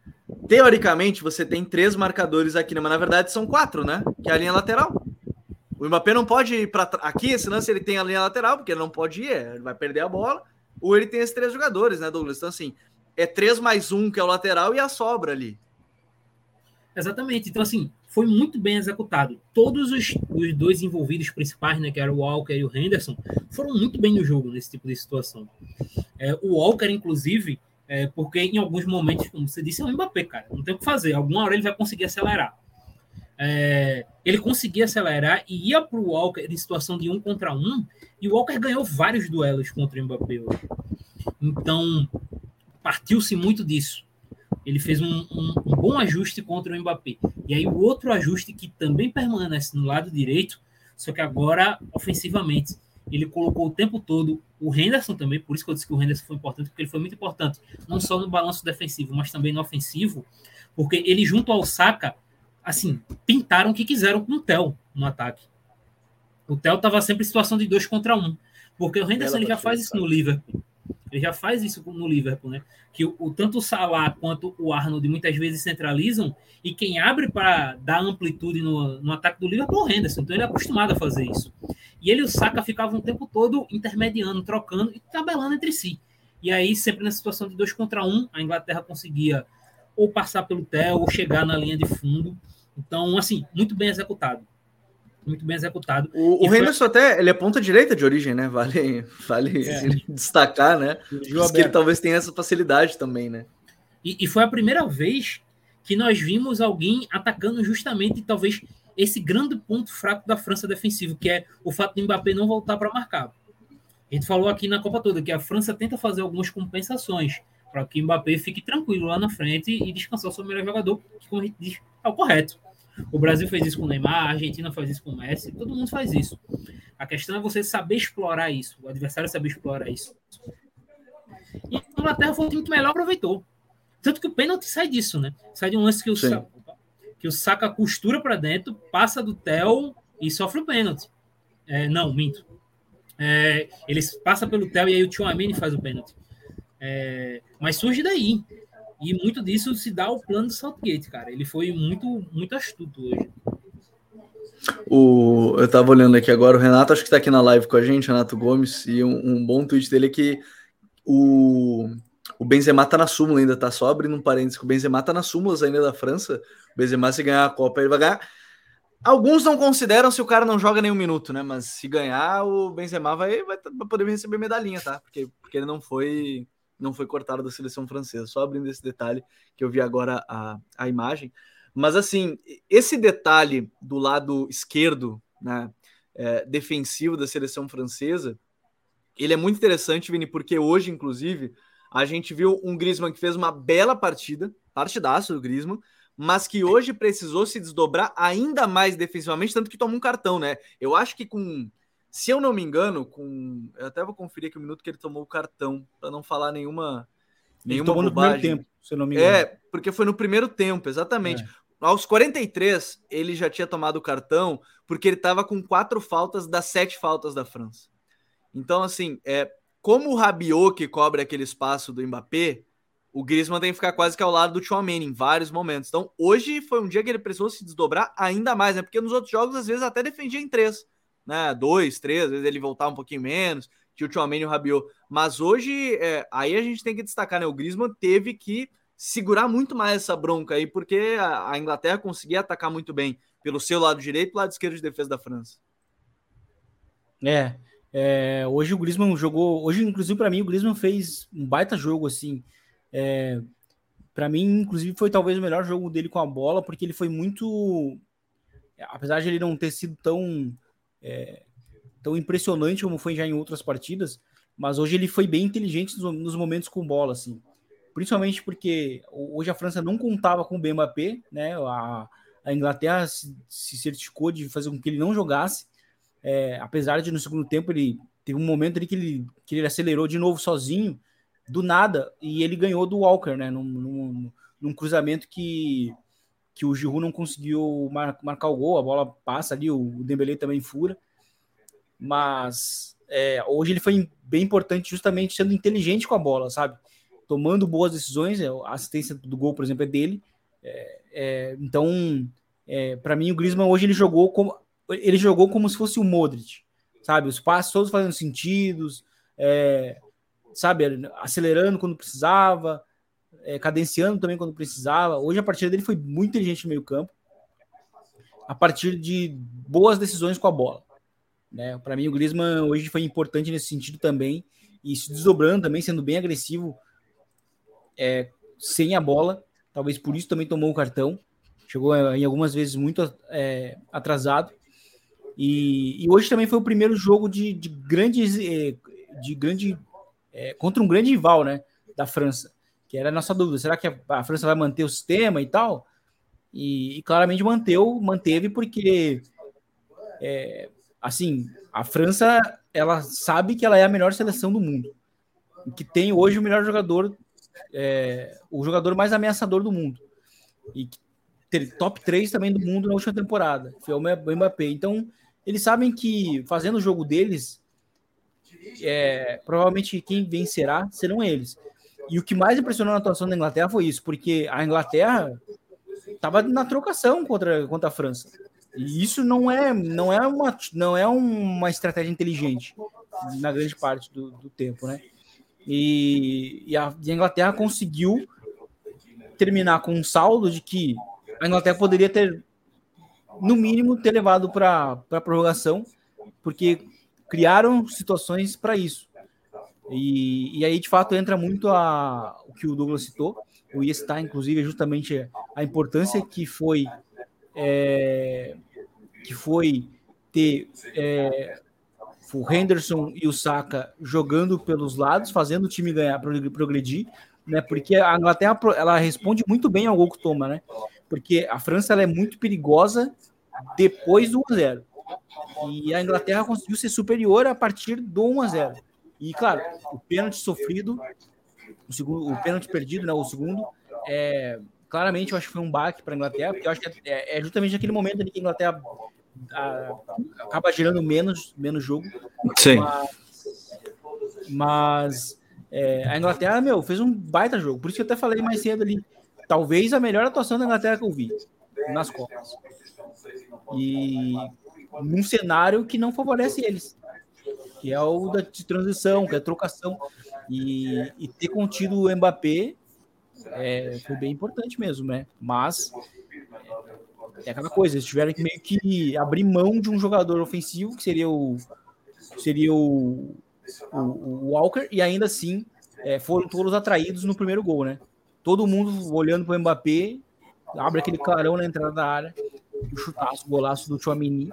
Teoricamente, você tem três marcadores aqui, né? mas na verdade são quatro, né? Que é a linha lateral. O Mbappé não pode ir para aqui, esse lance ele tem a linha lateral, porque ele não pode ir, ele vai perder a bola. Ou ele tem esses três jogadores, né, Douglas? Então, assim, é três mais um, que é o lateral, e a sobra ali. Exatamente. Então, assim, foi muito bem executado. Todos os, os dois envolvidos principais, né, que era o Walker e o Henderson, foram muito bem no jogo nesse tipo de situação. É, o Walker, inclusive, é, porque em alguns momentos, como você disse, é o Mbappé, cara, não tem o que fazer. Alguma hora ele vai conseguir acelerar. É, ele conseguia acelerar e ia para o Walker em situação de um contra um, e o Walker ganhou vários duelos contra o Mbappé hoje. Então, partiu-se muito disso. Ele fez um, um, um, bom ajuste contra o Mbappé. E aí o outro ajuste que também permanece no lado direito, só que agora ofensivamente. Ele colocou o tempo todo o Henderson também, por isso que eu disse que o Henderson foi importante, porque ele foi muito importante, não só no balanço defensivo, mas também no ofensivo, porque ele junto ao Saka, assim, pintaram o que quiseram com o Theo no ataque. O Theo estava sempre em situação de dois contra um, porque o Henderson ele já faz isso no Liverpool. Ele já faz isso no Liverpool, né? Que o, o, tanto o Salah quanto o Arnold muitas vezes centralizam e quem abre para dar amplitude no, no ataque do Liverpool é o Henderson. Então ele é acostumado a fazer isso. E ele e o Saka ficavam o tempo todo intermediando, trocando e tabelando entre si. E aí, sempre na situação de dois contra um, a Inglaterra conseguia ou passar pelo Theo ou chegar na linha de fundo. Então, assim, muito bem executado. Muito bem executado. O, o Henderson até, ele é ponta direita de origem, né? Vale, vale é. destacar, né? que ele talvez tenha essa facilidade também, né? E, e foi a primeira vez que nós vimos alguém atacando justamente, talvez, esse grande ponto fraco da França defensivo, que é o fato de Mbappé não voltar para marcar. A gente falou aqui na Copa toda que a França tenta fazer algumas compensações para que o Mbappé fique tranquilo lá na frente e descansar o seu melhor jogador, que, como a gente diz, é o correto. O Brasil fez isso com o Neymar, a Argentina faz isso com o Messi, todo mundo faz isso. A questão é você saber explorar isso, o adversário saber explorar isso. E a Inglaterra foi o time que melhor aproveitou. Tanto que o pênalti sai disso, né? Sai de um lance que o, Sa que o Saka costura para dentro, passa do Theo e sofre o pênalti. É, não, minto. É, ele passa pelo Theo e aí o Tchouameni faz o pênalti. É, mas surge daí. E muito disso se dá ao plano do Southgate, cara. Ele foi muito, muito astuto hoje. O, eu tava olhando aqui agora, o Renato acho que tá aqui na live com a gente, Renato Gomes, e um, um bom tweet dele é que o, o Benzema tá na súmula ainda, tá? Só abrindo um parênteses, o Benzema tá nas súmulas ainda da França. O Benzema, se ganhar a Copa, ele vai ganhar. Alguns não consideram se o cara não joga nenhum minuto, né? Mas se ganhar, o Benzema vai, vai, vai poder receber medalhinha, tá? Porque, porque ele não foi não foi cortado da seleção francesa. Só abrindo esse detalhe que eu vi agora a, a imagem. Mas assim, esse detalhe do lado esquerdo, né, é, defensivo da seleção francesa, ele é muito interessante, Vini, porque hoje, inclusive, a gente viu um Griezmann que fez uma bela partida, partidaço do Griezmann, mas que hoje precisou se desdobrar ainda mais defensivamente, tanto que tomou um cartão, né? Eu acho que com, se eu não me engano, com, eu até vou conferir aqui o minuto que ele tomou o cartão, para não falar nenhuma nenhuma ele tomou bobagem. no primeiro tempo, se eu não me engano. É, porque foi no primeiro tempo, exatamente. É. Aos 43, ele já tinha tomado o cartão, porque ele estava com quatro faltas das sete faltas da França. Então, assim, é, como o Rabiot que cobre aquele espaço do Mbappé, o Griezmann tem que ficar quase que ao lado do Tchouameni em vários momentos. Então, hoje foi um dia que ele precisou se desdobrar ainda mais, né? Porque nos outros jogos, às vezes, até defendia em três, né? Dois, três, às vezes ele voltava um pouquinho menos, tinha o Tchouameni e o Rabiot. Mas hoje, é, aí a gente tem que destacar, né? O Griezmann teve que segurar muito mais essa bronca aí, porque a, a Inglaterra conseguia atacar muito bem pelo seu lado direito e lado esquerdo de defesa da França. É, é, hoje o Griezmann jogou. Hoje, inclusive, para mim, o Griezmann fez um baita jogo, assim. É, para mim, inclusive, foi talvez o melhor jogo dele com a bola, porque ele foi muito. Apesar de ele não ter sido tão, é, tão impressionante como foi já em outras partidas, mas hoje ele foi bem inteligente nos, momentos com bola, assim. Principalmente porque hoje a França não contava com o BMP, né? A, a Inglaterra se, se certificou de fazer com que ele não jogasse é, apesar de no segundo tempo ele teve um momento ali que ele, que ele acelerou de novo sozinho, do nada, e ele ganhou do Walker, né? Num, num, num cruzamento que, que o Giroud não conseguiu mar, marcar o gol, a bola passa ali, o, Dembélé também fura. Mas é, hoje ele foi bem importante justamente sendo inteligente com a bola, sabe? Tomando boas decisões, é, a assistência do gol, por exemplo, é dele. É, é, então, é, para mim, o Griezmann hoje ele jogou como ele jogou como se fosse o Modric, sabe? Os passos todos fazendo sentidos, é, sabe? Acelerando quando precisava, é, cadenciando também quando precisava. Hoje a partida dele foi muito inteligente no meio campo, a partir de boas decisões com a bola. Né? Para mim, o Griezmann hoje foi importante nesse sentido também, e se desdobrando também, sendo bem agressivo é, sem a bola. Talvez por isso também tomou o cartão. Chegou é, em algumas vezes muito é, atrasado. E, e, hoje também foi o primeiro jogo de, de grandes, eh, de grande é, contra um grande rival, né, da França, que era a nossa dúvida. Será que a, França vai manter o sistema e tal? E, e claramente manteu, manteve porque é, assim a França ela sabe que ela é a melhor seleção do mundo, que tem hoje o melhor jogador, é, o jogador mais ameaçador do mundo e top 3 também do mundo na última temporada, foi o Mbappé. Então eles sabem que fazendo o jogo deles, é, provavelmente quem vencerá serão eles. E o que mais impressionou na atuação da Inglaterra foi isso, porque a Inglaterra estava na trocação contra, contra a França. E isso não é, não é, uma, não é uma estratégia inteligente na grande parte do, do tempo, né? E, e, a, e a Inglaterra conseguiu terminar com um saldo de que a Inglaterra poderia ter, no mínimo, ter levado para a prorrogação, porque criaram situações para isso. E, e, aí, de fato, entra muito a, o que o Douglas citou. Ia citar, inclusive, justamente a importância que foi é, que foi ter é, o Henderson e o Saka jogando pelos lados, fazendo o time ganhar, progredir, né? Porque a Inglaterra ela responde muito bem ao gol que toma, né? Porque a França ela é muito perigosa depois do 1 a 0. E a Inglaterra conseguiu ser superior a partir do 1 a 0. E claro, o pênalti sofrido, o segundo, o pênalti perdido, né, o segundo, é, claramente eu acho que foi um baque para a Inglaterra, porque eu acho que é, é justamente naquele momento ali que a Inglaterra a, acaba gerando menos, menos jogo. Sim. Mas, mas é, a Inglaterra, meu, fez um baita jogo. Por isso que eu até falei mais cedo ali. Talvez a melhor atuação da Inglaterra que eu vi nas Copas. E num cenário que não favorece eles, que é o da de transição, que é trocação. E, e ter contido o Mbappé é, foi bem importante mesmo, né? Mas é aquela coisa, eles tiveram que meio que abrir mão de um jogador ofensivo, que seria o seria o, o, o Walker, e ainda assim é, foram todos atraídos no primeiro gol, né? Todo mundo olhando para o Mbappé, abre aquele clarão na entrada da área, o chutaço, o golaço do Chouamini,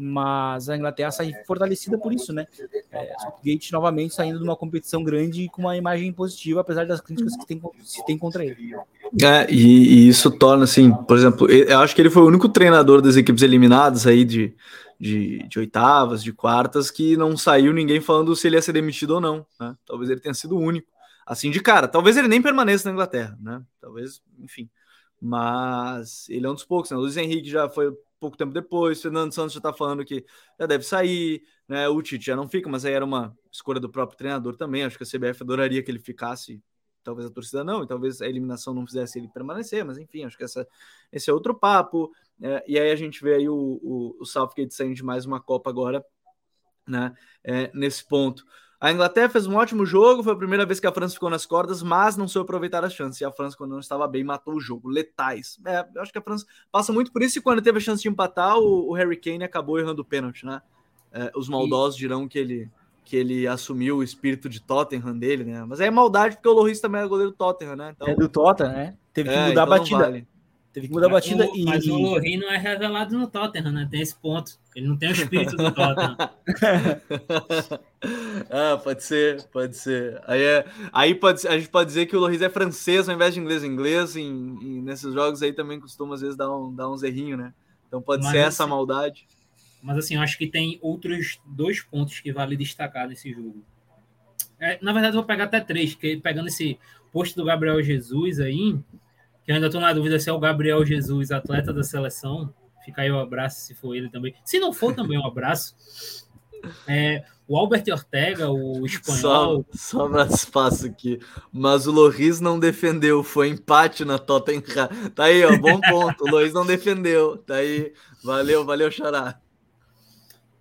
mas a Inglaterra sai fortalecida por isso, né? É, Gate novamente saindo de uma competição grande e com uma imagem positiva, apesar das críticas que tem, se tem contra ele. É, e, e, isso torna, assim, por exemplo, eu acho que ele foi o único treinador das equipes eliminadas aí de, de, de oitavas, de quartas, que não saiu ninguém falando se ele ia ser demitido ou não, né? Talvez ele tenha sido o único, assim, de cara. Talvez ele nem permaneça na Inglaterra, né? Talvez, enfim. Mas ele é um dos poucos, né? Luiz Henrique já foi pouco tempo depois. Fernando Santos já está falando que já deve sair, né? O Tite já não fica, mas aí era uma escolha do próprio treinador também. Acho que a CBF adoraria que ele ficasse. Talvez a torcida não, e talvez a eliminação não fizesse ele permanecer, mas enfim, acho que essa, esse é outro papo. É, e aí a gente vê aí o, o, o Southgate saindo de mais uma Copa agora, né? É, nesse ponto. A Inglaterra fez um ótimo jogo, foi a primeira vez que a França ficou nas cordas, mas não soube aproveitar a chance. E a França, quando não estava bem, matou o jogo. Letais. É, eu acho que a França passa muito por isso e quando teve a chance de empatar, o, o Harry Kane acabou errando o pênalti, né? É, os maldosos e... dirão que ele, que ele assumiu o espírito de Tottenham dele, né? Mas é maldade porque o Loris também é goleiro do Tottenham, né? Então... É do Tottenham, né? Teve que é, mudar então a batida. Vale. Teve que mudar a batida o, e. Mas o Lohri não é revelado no Tottenham, né? Tem esse ponto. Ele não tem o espírito do Tottenham. ah, pode ser, pode ser. Aí, é, aí pode, a gente pode dizer que o Loris é francês ao invés de inglês inglês. E, e nesses jogos aí também costuma às vezes dar, um, dar uns errinhos, né? Então pode mas, ser essa assim, maldade. Mas assim, eu acho que tem outros dois pontos que vale destacar nesse jogo. É, na verdade, eu vou pegar até três, porque pegando esse post do Gabriel Jesus aí, eu ainda estou na dúvida se é o Gabriel Jesus, atleta da seleção. Fica aí o um abraço se for ele também. Se não for, também um abraço. É, o Albert Ortega, o espanhol. Só, só mais espaço aqui. Mas o Loris não defendeu, foi empate na Tottenham. Tá aí, ó, bom ponto. o Loris não defendeu. Tá aí. Valeu, valeu, Xará.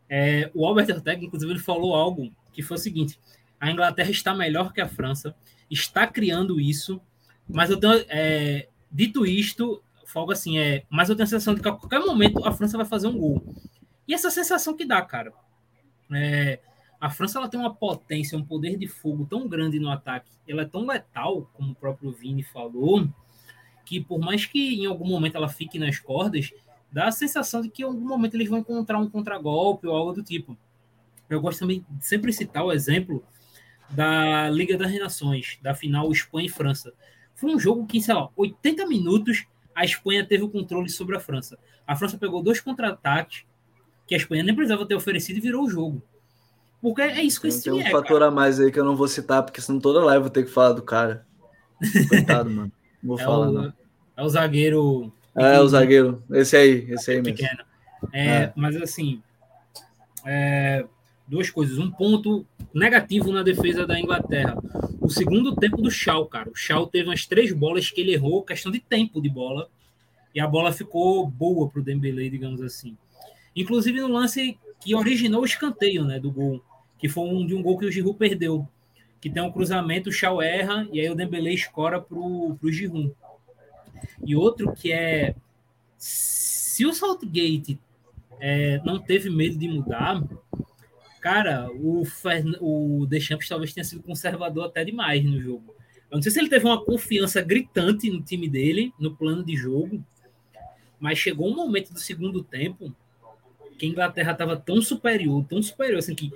É, o Albert Ortega, inclusive, ele falou algo que foi o seguinte: a Inglaterra está melhor que a França, está criando isso, mas eu tenho, é, Dito isto, folga assim, é. Mas eu tenho a sensação de que a qualquer momento a França vai fazer um gol. E essa sensação que dá, cara. É, a França ela tem uma potência, um poder de fogo tão grande no ataque, ela é tão letal, como o próprio Vini falou, que por mais que em algum momento ela fique nas cordas, dá a sensação de que em algum momento eles vão encontrar um contragolpe ou algo do tipo. Eu gosto também de sempre citar o exemplo da Liga das Nações, da final Espanha e França. Foi um jogo que, sei lá, 80 minutos a Espanha teve o controle sobre a França. A França pegou dois contra-ataques que a Espanha nem precisava ter oferecido e virou o jogo. Porque é isso que esse time Tem um é, fator cara. a mais aí que eu não vou citar, porque senão toda live eu vou ter que falar do cara. Coitado, mano. Não vou é falar, o, não. É o zagueiro. É, o zagueiro. Esse aí, esse aí mesmo. É, é. Mas assim, é, duas coisas. Um ponto negativo na defesa da Inglaterra. O segundo tempo do Shaw, cara. O Shaw teve umas três bolas que ele errou, questão de tempo de bola. E a bola ficou boa para o Dembélé, digamos assim. Inclusive no lance que originou o escanteio né, do gol, que foi um de um gol que o Giroud perdeu. que tem um cruzamento, o Shaw erra, e aí o Dembele escora pro, pro Giroud. E outro que é, se o Saltgate é, não teve medo de mudar, cara, o, Fern... o Deschamps talvez tenha sido conservador até demais no jogo. Eu não sei se ele teve uma confiança gritante no time dele, no plano de jogo, mas chegou um momento do segundo tempo que a Inglaterra estava tão superior, tão superior, assim, que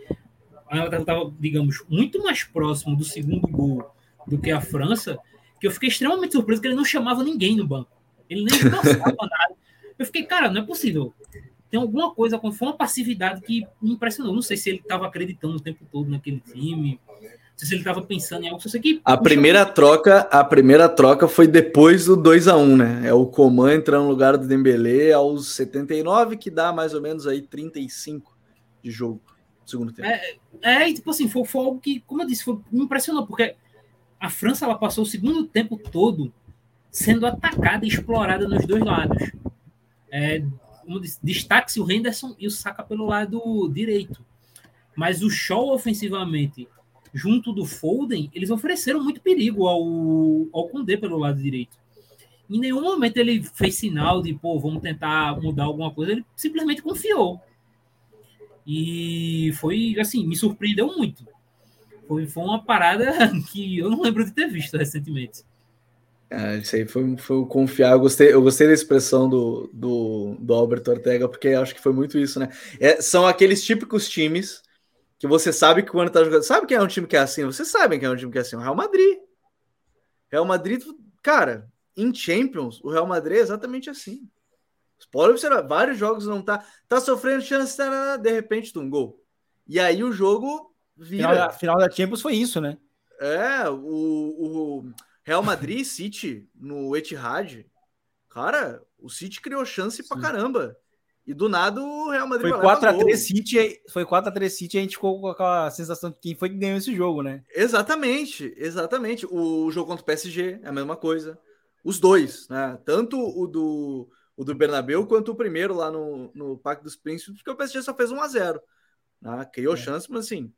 a Inglaterra estava, digamos, muito mais próximo do segundo gol do que a França, que eu fiquei extremamente surpreso que ele não chamava ninguém no banco. Ele nem passava nada. Eu fiquei, cara, não é possível. Tem alguma coisa, foi uma passividade que me impressionou. Não sei se ele estava acreditando o tempo todo naquele time, se ele estava pensando em algo. Só que, a primeira troca, a primeira troca foi depois do 2 a 1 né? É o Coman entrando no lugar do Dembélé aos 79, que dá mais ou menos aí 35 de jogo, segundo tempo. É, é tipo assim, foi, foi algo que, como eu disse, foi, me impressionou, porque a França ela passou o segundo tempo todo sendo atacada e explorada nos dois lados. É, destaque-se o Henderson e o Saka pelo lado direito. Mas o show ofensivamente, junto do Foden, eles ofereceram muito perigo ao, ao Condé pelo lado direito. Em nenhum momento ele fez sinal de, pô, vamos tentar mudar alguma coisa. Ele simplesmente confiou. E foi, assim, me surpreendeu muito. Foi, foi uma parada que eu não lembro de ter visto recentemente. É, isso aí foi, foi o confiar. Eu gostei, eu gostei da expressão do, do, do Alberto Ortega, porque acho que foi muito isso, né? É, são aqueles típicos times que você sabe que quando tá jogando. Sabe quem é um time que é assim? Vocês sabem quem é um time que é assim? O Real Madrid. Real Madrid, cara, em Champions, o Real Madrid é exatamente assim. Pode observar, vários jogos não tá. Tá sofrendo chance, de repente, de um gol. E aí o jogo Vira. Final, da, final da Champions foi isso, né? É, o, o Real Madrid City no Etihad, cara, o City criou chance Sim. pra caramba. E do nada o Real Madrid foi 4 a 3 City, foi 4 a 3 City, a gente ficou com aquela sensação de quem foi que ganhou esse jogo, né? Exatamente, exatamente. O jogo contra o PSG é a mesma coisa. Os dois, né? Tanto o do o do Bernabéu quanto o primeiro lá no, no Parque dos Príncipes, porque o PSG só fez 1 a 0. Né? Criou é. chance, mas assim,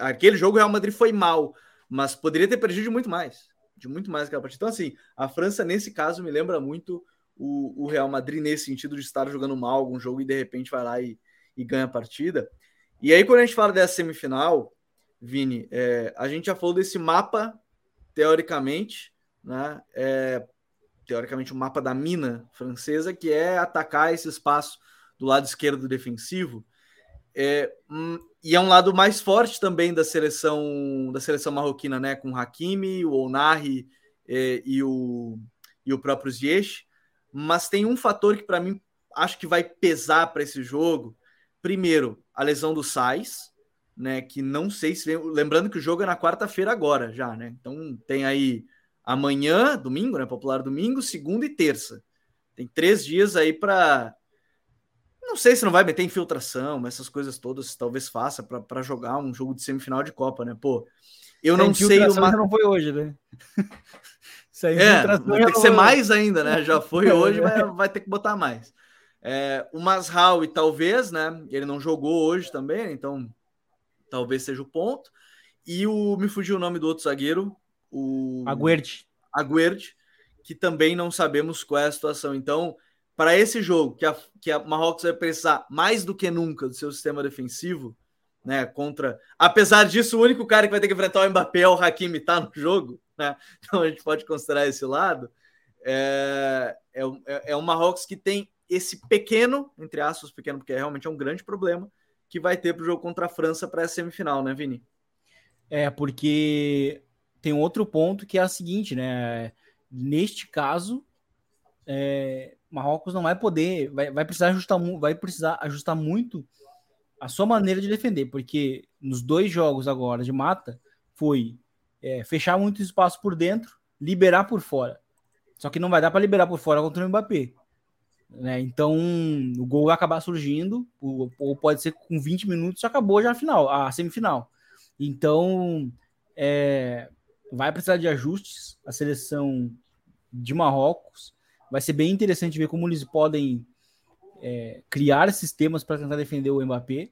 Aquele jogo o Real Madrid foi mal, mas poderia ter perdido muito mais. De muito mais aquela partida. Então, assim, a França, nesse caso, me lembra muito o, o Real Madrid nesse sentido de estar jogando mal algum jogo e de repente vai lá e, e ganha a partida. E aí, quando a gente fala dessa semifinal, Vini, é, a gente já falou desse mapa, teoricamente, né? É, teoricamente, o um mapa da mina francesa, que é atacar esse espaço do lado esquerdo defensivo. É, hum, e é um lado mais forte também da seleção da seleção marroquina, né? Com o Hakimi, o Onari é, e, o, e o próprio Ziyech. Mas tem um fator que para mim acho que vai pesar para esse jogo. Primeiro, a lesão do Sais, né? Que não sei se. Lembrando que o jogo é na quarta-feira agora, já, né? Então tem aí amanhã, domingo, né? Popular domingo, segunda e terça. Tem três dias aí para não sei se não vai meter infiltração, essas coisas todas, talvez faça para jogar um jogo de semifinal de Copa, né? Pô, eu não sei. Uma... não foi hoje, né? Isso aí, é, vai ter que ser mais ainda, né? Já foi hoje, mas vai ter que botar mais. É, o Masral e talvez, né? Ele não jogou hoje também, então talvez seja o ponto. E o me fugiu o nome do outro zagueiro, o Aguerde. Aguerde, que também não sabemos qual é a situação. Então, para esse jogo, que a, que a Marrocos vai precisar mais do que nunca do seu sistema defensivo, né? Contra. Apesar disso, o único cara que vai ter que enfrentar o Mbappé é o Hakimi, tá no jogo, né? Então a gente pode considerar esse lado. É, é, é, é um Marrocos que tem esse pequeno, entre aspas, pequeno, porque realmente é um grande problema, que vai ter para o jogo contra a França para a semifinal, né, Vini? É, porque tem outro ponto que é o seguinte, né? Neste caso, é, Marrocos não vai poder, vai, vai precisar ajustar, vai precisar ajustar muito a sua maneira de defender, porque nos dois jogos agora de mata foi é, fechar muito espaço por dentro, liberar por fora. Só que não vai dar para liberar por fora contra o Mbappé. Né? Então o gol vai acabar surgindo, ou, pode ser com 20 minutos acabou já a final, a semifinal. Então é, vai precisar de ajustes a seleção de Marrocos vai ser bem interessante ver como eles podem é, criar sistemas para tentar defender o Mbappé.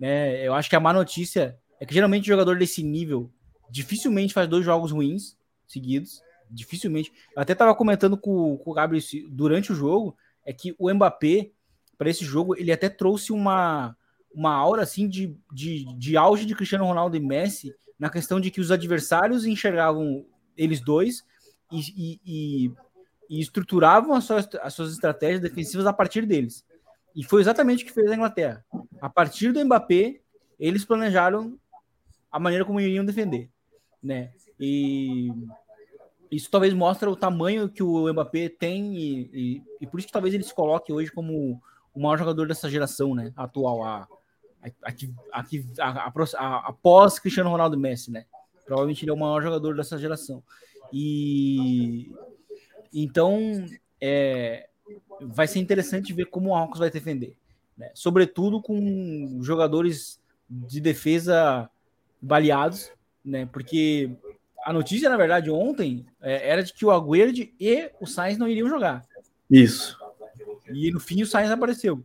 Né? Eu acho que a má notícia é que geralmente o jogador desse nível dificilmente faz dois jogos ruins seguidos. Dificilmente. Eu até estava comentando com, com o Gabriel durante o jogo, é que o Mbappé, para esse jogo, ele até trouxe uma, uma aura assim de, de, de auge de Cristiano Ronaldo e Messi na questão de que os adversários enxergavam eles dois e, e, e, e estruturavam as suas, as suas estratégias defensivas a partir deles. E foi exatamente o que fez a Inglaterra. A partir do Mbappé, eles planejaram a maneira como iriam defender, né? E isso talvez mostra o tamanho que o Mbappé tem e, e, e, por isso que talvez ele se coloque hoje como o maior jogador dessa geração, né? Atual, a, a, a, a, após Cristiano Ronaldo Messi, né? Provavelmente ele é o maior jogador dessa geração. E então é, vai ser interessante ver como o Marrocos vai defender, né? sobretudo com jogadores de defesa baleados, né? Porque a notícia, na verdade, ontem é, era de que o Agüero e o Sainz não iriam jogar. Isso. E no fim o Sainz apareceu.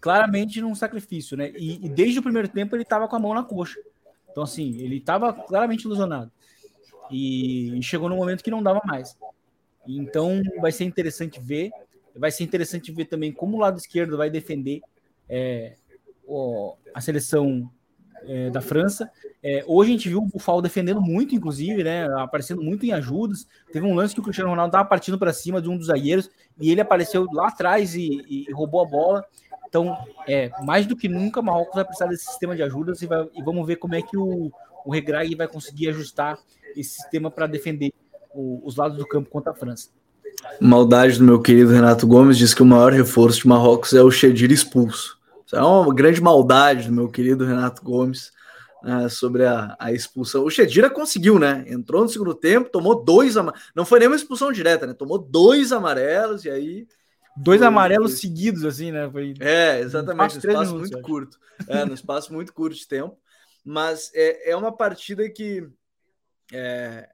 Claramente num sacrifício, né? E, e desde o primeiro tempo ele estava com a mão na coxa. Então, assim, ele estava claramente ilusionado. E chegou no momento que não dava mais. Então vai ser interessante ver. Vai ser interessante ver também como o lado esquerdo vai defender é, o, a seleção é, da França. É, hoje a gente viu o Bufal defendendo muito, inclusive, né? Aparecendo muito em ajudas. Teve um lance que o Cristiano Ronaldo estava partindo para cima de um dos zagueiros e ele apareceu lá atrás e, e, roubou a bola. Então, é, mais do que nunca, o Marrocos vai precisar desse sistema de ajudas e, vai, e vamos ver como é que o, o Regrag vai conseguir ajustar esse sistema para defender o, os lados do campo contra a França. Maldade do meu querido Renato Gomes diz que o maior reforço de Marrocos é o Chedir expulso. Isso é uma grande maldade do meu querido Renato Gomes né, sobre a, a, expulsão. O Chedira conseguiu, né? Entrou no segundo tempo, tomou dois Não foi nem uma expulsão direta, né? Tomou dois amarelos e aí. Dois foi, amarelos seguidos, assim, né? Foi... É, exatamente. Um espaço, espaço minutos, muito curto. É, no espaço muito curto de tempo. Mas é, é uma partida que é,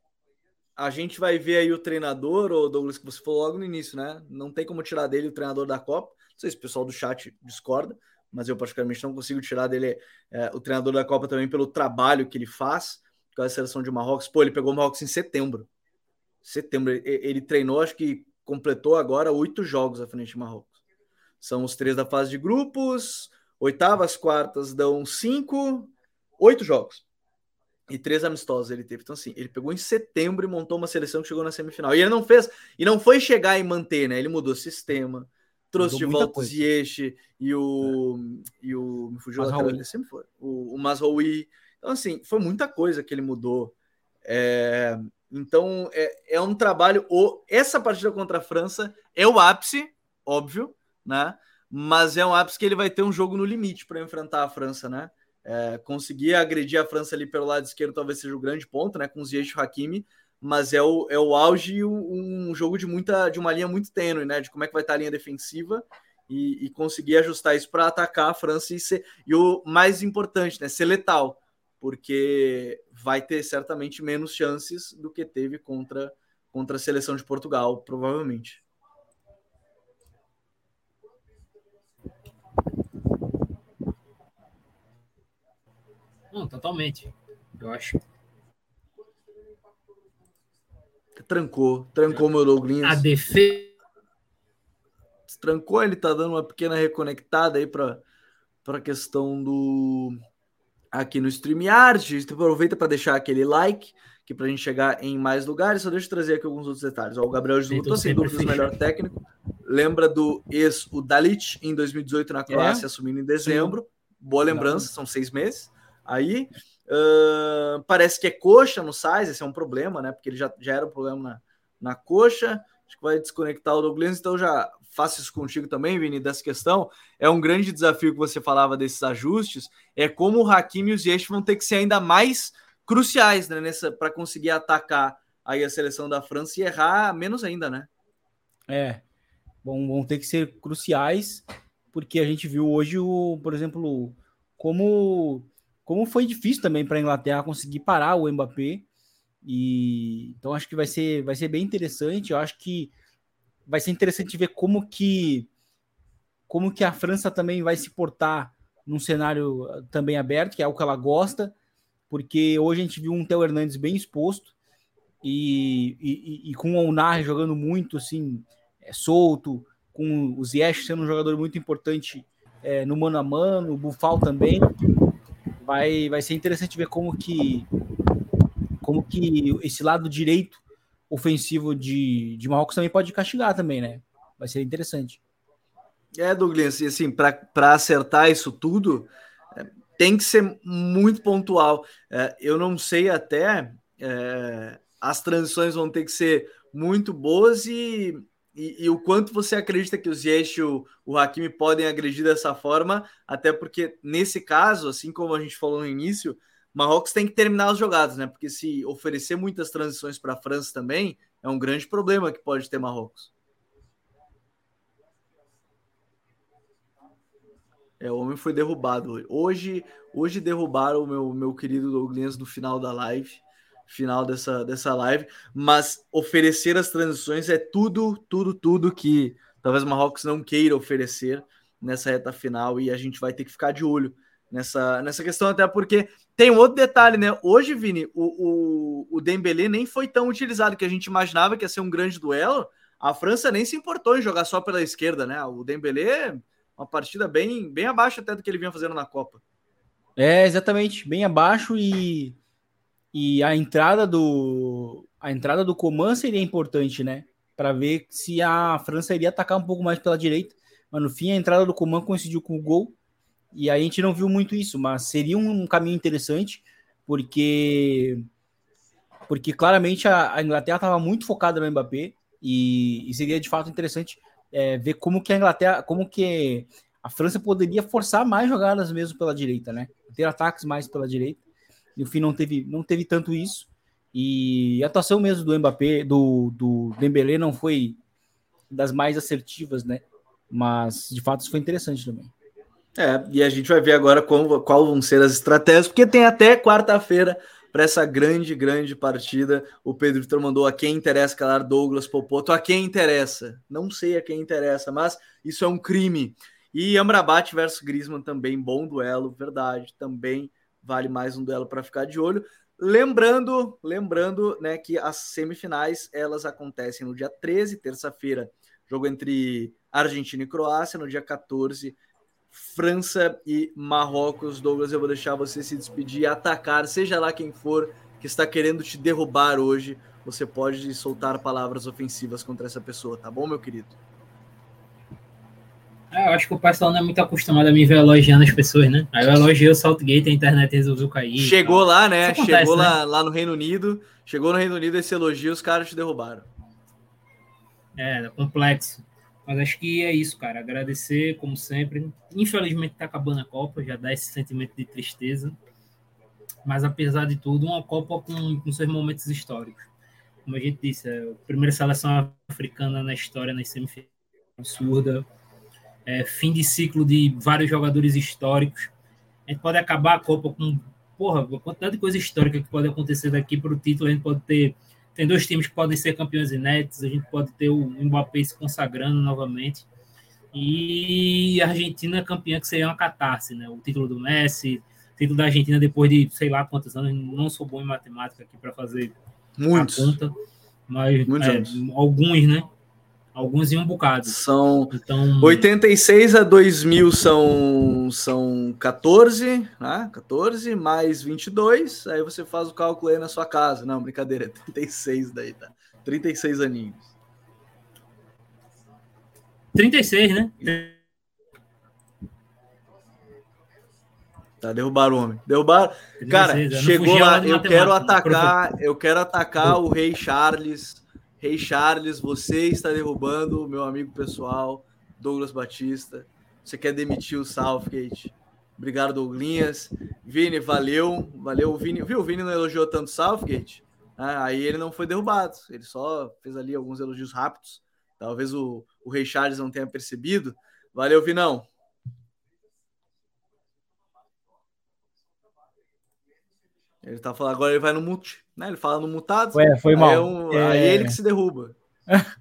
a gente vai ver aí o treinador, o Douglas, que você falou logo no início, né? Não tem como tirar dele o treinador da Copa. Não sei se o pessoal do chat discorda, mas eu particularmente não consigo tirar dele é, o treinador da Copa também pelo trabalho que ele faz com a seleção de Marrocos. Pô, ele pegou o Marrocos em setembro. Setembro. Ele, ele treinou, acho que completou agora oito jogos à frente de Marrocos. São os três da fase de grupos, oitavas, quartas dão cinco, oito jogos. E três amistosos ele teve. Então, assim, ele pegou em setembro e montou uma seleção que chegou na semifinal. E ele não fez, e não foi chegar e manter, né? Ele mudou sistema, trouxe de volta o Ziyech e o. É. E o. Me fugiu lá, sempre foi. O, o Mazraoui. Então, assim, foi muita coisa que ele mudou. É, então, é, é um trabalho. O, essa partida contra a França é o ápice, óbvio, né? Mas é um ápice que ele vai ter um jogo no limite para enfrentar a França, né? É, conseguir agredir a França ali pelo lado esquerdo talvez seja o grande ponto, né? Com o Ziyech e o Hakimi mas é o, é o auge e um jogo de muita de uma linha muito tênue, né? De como é que vai estar a linha defensiva e, e conseguir ajustar isso para atacar a França e ser e o mais importante, né? Ser letal, porque vai ter certamente menos chances do que teve contra contra a seleção de Portugal, provavelmente. Não, totalmente. Eu acho Trancou, trancou meu Douglas. A defesa. Trancou, ele tá dando uma pequena reconectada aí para a questão do. Aqui no StreamYard. Aproveita para deixar aquele like, que para a gente chegar em mais lugares. Só deixa eu trazer aqui alguns outros detalhes. Ó, o Gabriel Jesus, sem dúvidas, o melhor técnico. Lembra do ex, o Dalit, em 2018 na Croácia, é. assumindo em dezembro. Boa lembrança, são seis meses. Aí, Uh, parece que é coxa no size, esse é um problema, né? Porque ele já, já era um problema na, na coxa. Acho que vai desconectar o Douglas, então já faço isso contigo também, Vini, dessa questão. É um grande desafio que você falava desses ajustes, é como o Hakimi e o Ziyech vão ter que ser ainda mais cruciais, né, nessa para conseguir atacar aí a seleção da França e errar menos ainda, né? É. Bom, vão ter que ser cruciais, porque a gente viu hoje o, por exemplo, como como foi difícil também para a Inglaterra conseguir parar o Mbappé. E então acho que vai ser, vai ser bem interessante. Eu acho que vai ser interessante ver como que como que a França também vai se portar num cenário também aberto, que é o que ela gosta. porque hoje a gente viu um Theo Hernandes bem exposto e, e, e com o Onar jogando muito assim, é, solto, com o Ziyech sendo um jogador muito importante é, no mano a mano, o Bufal também. Vai, vai ser interessante ver como que como que esse lado direito ofensivo de, de Marrocos também pode castigar também, né? Vai ser interessante. É, Douglas, e assim, para acertar isso tudo, é, tem que ser muito pontual. É, eu não sei até, é, as transições vão ter que ser muito boas e, e, e o quanto você acredita que os Ziyech e o, o Hakimi podem agredir dessa forma, até porque nesse caso, assim como a gente falou no início, Marrocos tem que terminar os jogados, né? Porque se oferecer muitas transições para a França também, é um grande problema que pode ter Marrocos. É, o homem foi derrubado hoje. Hoje derrubaram o meu, meu querido Douglas no final da live, final dessa, dessa live. Mas oferecer as transições é tudo, tudo, tudo que talvez o Marrocos não queira oferecer nessa reta final e a gente vai ter que ficar de olho nessa, nessa questão, até porque tem um outro detalhe, né? Hoje, Vini, o, o, o Dembélé nem foi tão utilizado que a gente imaginava que ia ser um grande duelo. A França nem se importou em jogar só pela esquerda, né? O Dembélé uma partida bem, bem abaixo até do que ele vinha fazendo na Copa. É, exatamente, bem abaixo e, e a entrada do a entrada do Coman seria importante, né? Para ver se a França iria atacar um pouco mais pela direita. Mas no fim a entrada do Coman coincidiu com o gol e a gente não viu muito isso, mas seria um caminho interessante porque porque claramente a, a Inglaterra estava muito focada no Mbappé e, e seria de fato interessante é, ver como que a Inglaterra, como que a França poderia forçar mais jogadas mesmo pela direita, né? Ter ataques mais pela direita. No fim não teve, não teve tanto isso. E a atuação mesmo do Mbappé, do, do Dembélé não foi das mais assertivas, né? Mas de fato isso foi interessante também. É, e a gente vai ver agora qual, qual vão ser as estratégias, porque tem até quarta-feira para essa grande, grande partida. O Pedro Vitor mandou a quem interessa calar Douglas Popoto. A quem interessa? Não sei a quem interessa, mas isso é um crime. E Amrabat versus Griezmann também, bom duelo, verdade. Também vale mais um duelo para ficar de olho. Lembrando, lembrando, né, que as semifinais elas acontecem no dia 13, terça-feira, jogo entre Argentina e Croácia, no dia 14, França e Marrocos. Douglas, eu vou deixar você se despedir atacar, seja lá quem for que está querendo te derrubar hoje. Você pode soltar palavras ofensivas contra essa pessoa, tá bom, meu querido? É, eu acho que o pessoal não é muito acostumado a me ver elogiando as pessoas, né? Aí eu elogiei o Saltgate, a internet resolveu cair. Chegou lá, né? Acontece, Chegou né? Lá, lá no Reino Unido. Chegou no Reino Unido esse elogio, os caras te derrubaram. É, é complexo. Mas acho que é isso, cara. Agradecer, como sempre. Infelizmente está acabando a Copa, já dá esse sentimento de tristeza. Mas apesar de tudo, uma Copa com, com seus momentos históricos. Como a gente disse, é a primeira seleção africana na história nas semifinais absurda. É, fim de ciclo de vários jogadores históricos. A gente pode acabar a Copa com porra, quantidade de coisa histórica que pode acontecer daqui para o título. A gente pode ter tem dois times que podem ser campeões inéditos, a gente pode ter o Mbappé se consagrando novamente. E a Argentina campeã, que seria uma catarse, né? O título do Messi, título da Argentina depois de sei lá quantos anos. Não sou bom em matemática aqui para fazer Muitos. a conta, mas é, alguns, né? Alguns em um bocado. São então, 86 a 2000 são são 14, né? 14 mais 22, aí você faz o cálculo aí na sua casa. Não, brincadeira, é 36 daí, tá? 36 aninhos. 36, né? Tá, derrubaram o homem. Derrubaram. Cara, chegou lá, eu quero atacar, eu quero atacar o rei Charles Rei Charles, você está derrubando o meu amigo pessoal, Douglas Batista. Você quer demitir o Southgate. Obrigado, Douglinhas. Vini, valeu. Valeu, Vini. Viu? O Vini não elogiou tanto o Southgate. Ah, aí ele não foi derrubado. Ele só fez ali alguns elogios rápidos. Talvez o, o Rei Charles não tenha percebido. Valeu, Vinão. Ele tá falando, agora ele vai no mute, né? Ele fala no mutado. Ué, foi mal. Aí, é um, é... aí é ele que se derruba.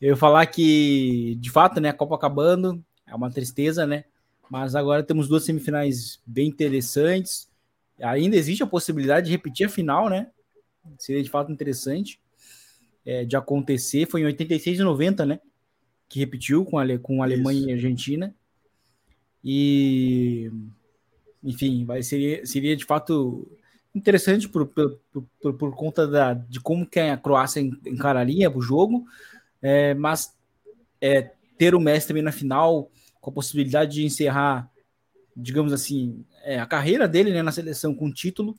Eu falar que, de fato, né, a Copa acabando, é uma tristeza, né? Mas agora temos duas semifinais bem interessantes. ainda existe a possibilidade de repetir a final, né? Seria de fato interessante é, de acontecer. Foi em 86 e 90, né? Que repetiu com, a, com a Alemanha Isso. e Argentina. E, enfim, vai, seria, seria de fato interessante por, por, por, por conta da, de como que a Croácia encararia o jogo, é, mas é, ter o Messi também na final, com a possibilidade de encerrar, digamos assim, é, a carreira dele né, na seleção com título,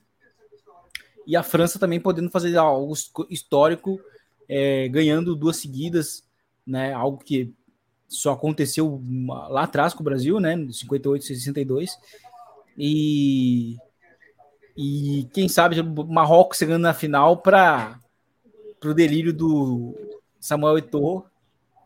e a França também podendo fazer algo histórico, é, ganhando duas seguidas, né, algo que só aconteceu lá atrás com o Brasil, né, 58 e 62, e e quem sabe Marrocos chegando na final para o delírio do Samuel Eto'o,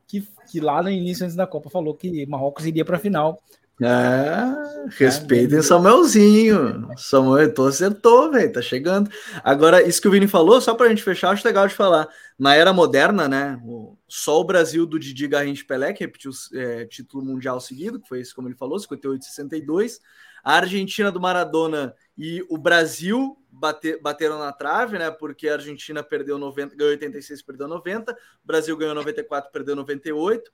que, que lá no início antes da Copa falou que Marrocos iria para a final. É, respeitem Samuelzinho. Samuel Eto'o acertou, velho, tá chegando. Agora, isso que o Vini falou, só para a gente fechar, acho legal de falar. Na era moderna, né, só o Brasil do Didi Garrincha Pelé, que repetiu é, título mundial seguido, que foi isso como ele falou, 58 62 a Argentina do Maradona e o Brasil bater, bateram na trave, né? Porque a Argentina perdeu 90, ganhou 86, perdeu 90, o Brasil ganhou 94, perdeu 98.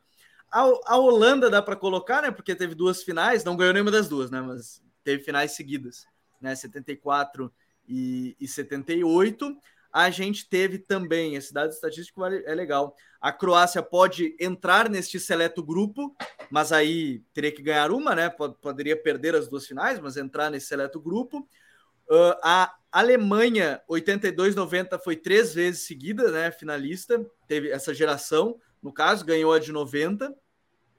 A, a Holanda dá para colocar, né? Porque teve duas finais, não ganhou nenhuma das duas, né? Mas teve finais seguidas, né? 74 e, e 78 a gente teve também, esse dado estatístico é legal. A Croácia pode entrar neste seleto grupo, mas aí teria que ganhar uma, né? Poderia perder as duas finais, mas entrar nesse seleto grupo. Uh, a Alemanha, 82-90, foi três vezes seguida, né? Finalista, teve essa geração, no caso, ganhou a de 90.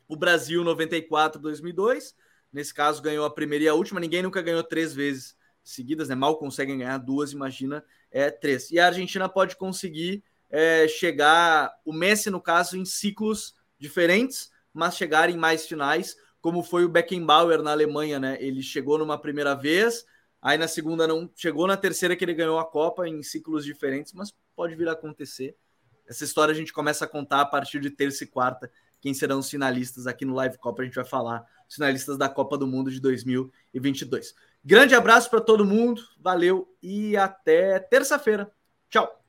O Brasil, 94-2002, nesse caso, ganhou a primeira e a última. Ninguém nunca ganhou três vezes seguidas, né? Mal conseguem ganhar duas, imagina é, três. E a Argentina pode conseguir é, chegar, o Messi, no caso, em ciclos diferentes, mas chegar em mais finais, como foi o Beckenbauer na Alemanha, né? Ele chegou numa primeira vez, aí na segunda não chegou, na terceira que ele ganhou a Copa em ciclos diferentes, mas pode vir a acontecer. Essa história a gente começa a contar a partir de terça e quarta, quem serão os finalistas aqui no Live Copa, a gente vai falar, os finalistas da Copa do Mundo de 2022. Grande abraço para todo mundo, valeu e até terça-feira. Tchau.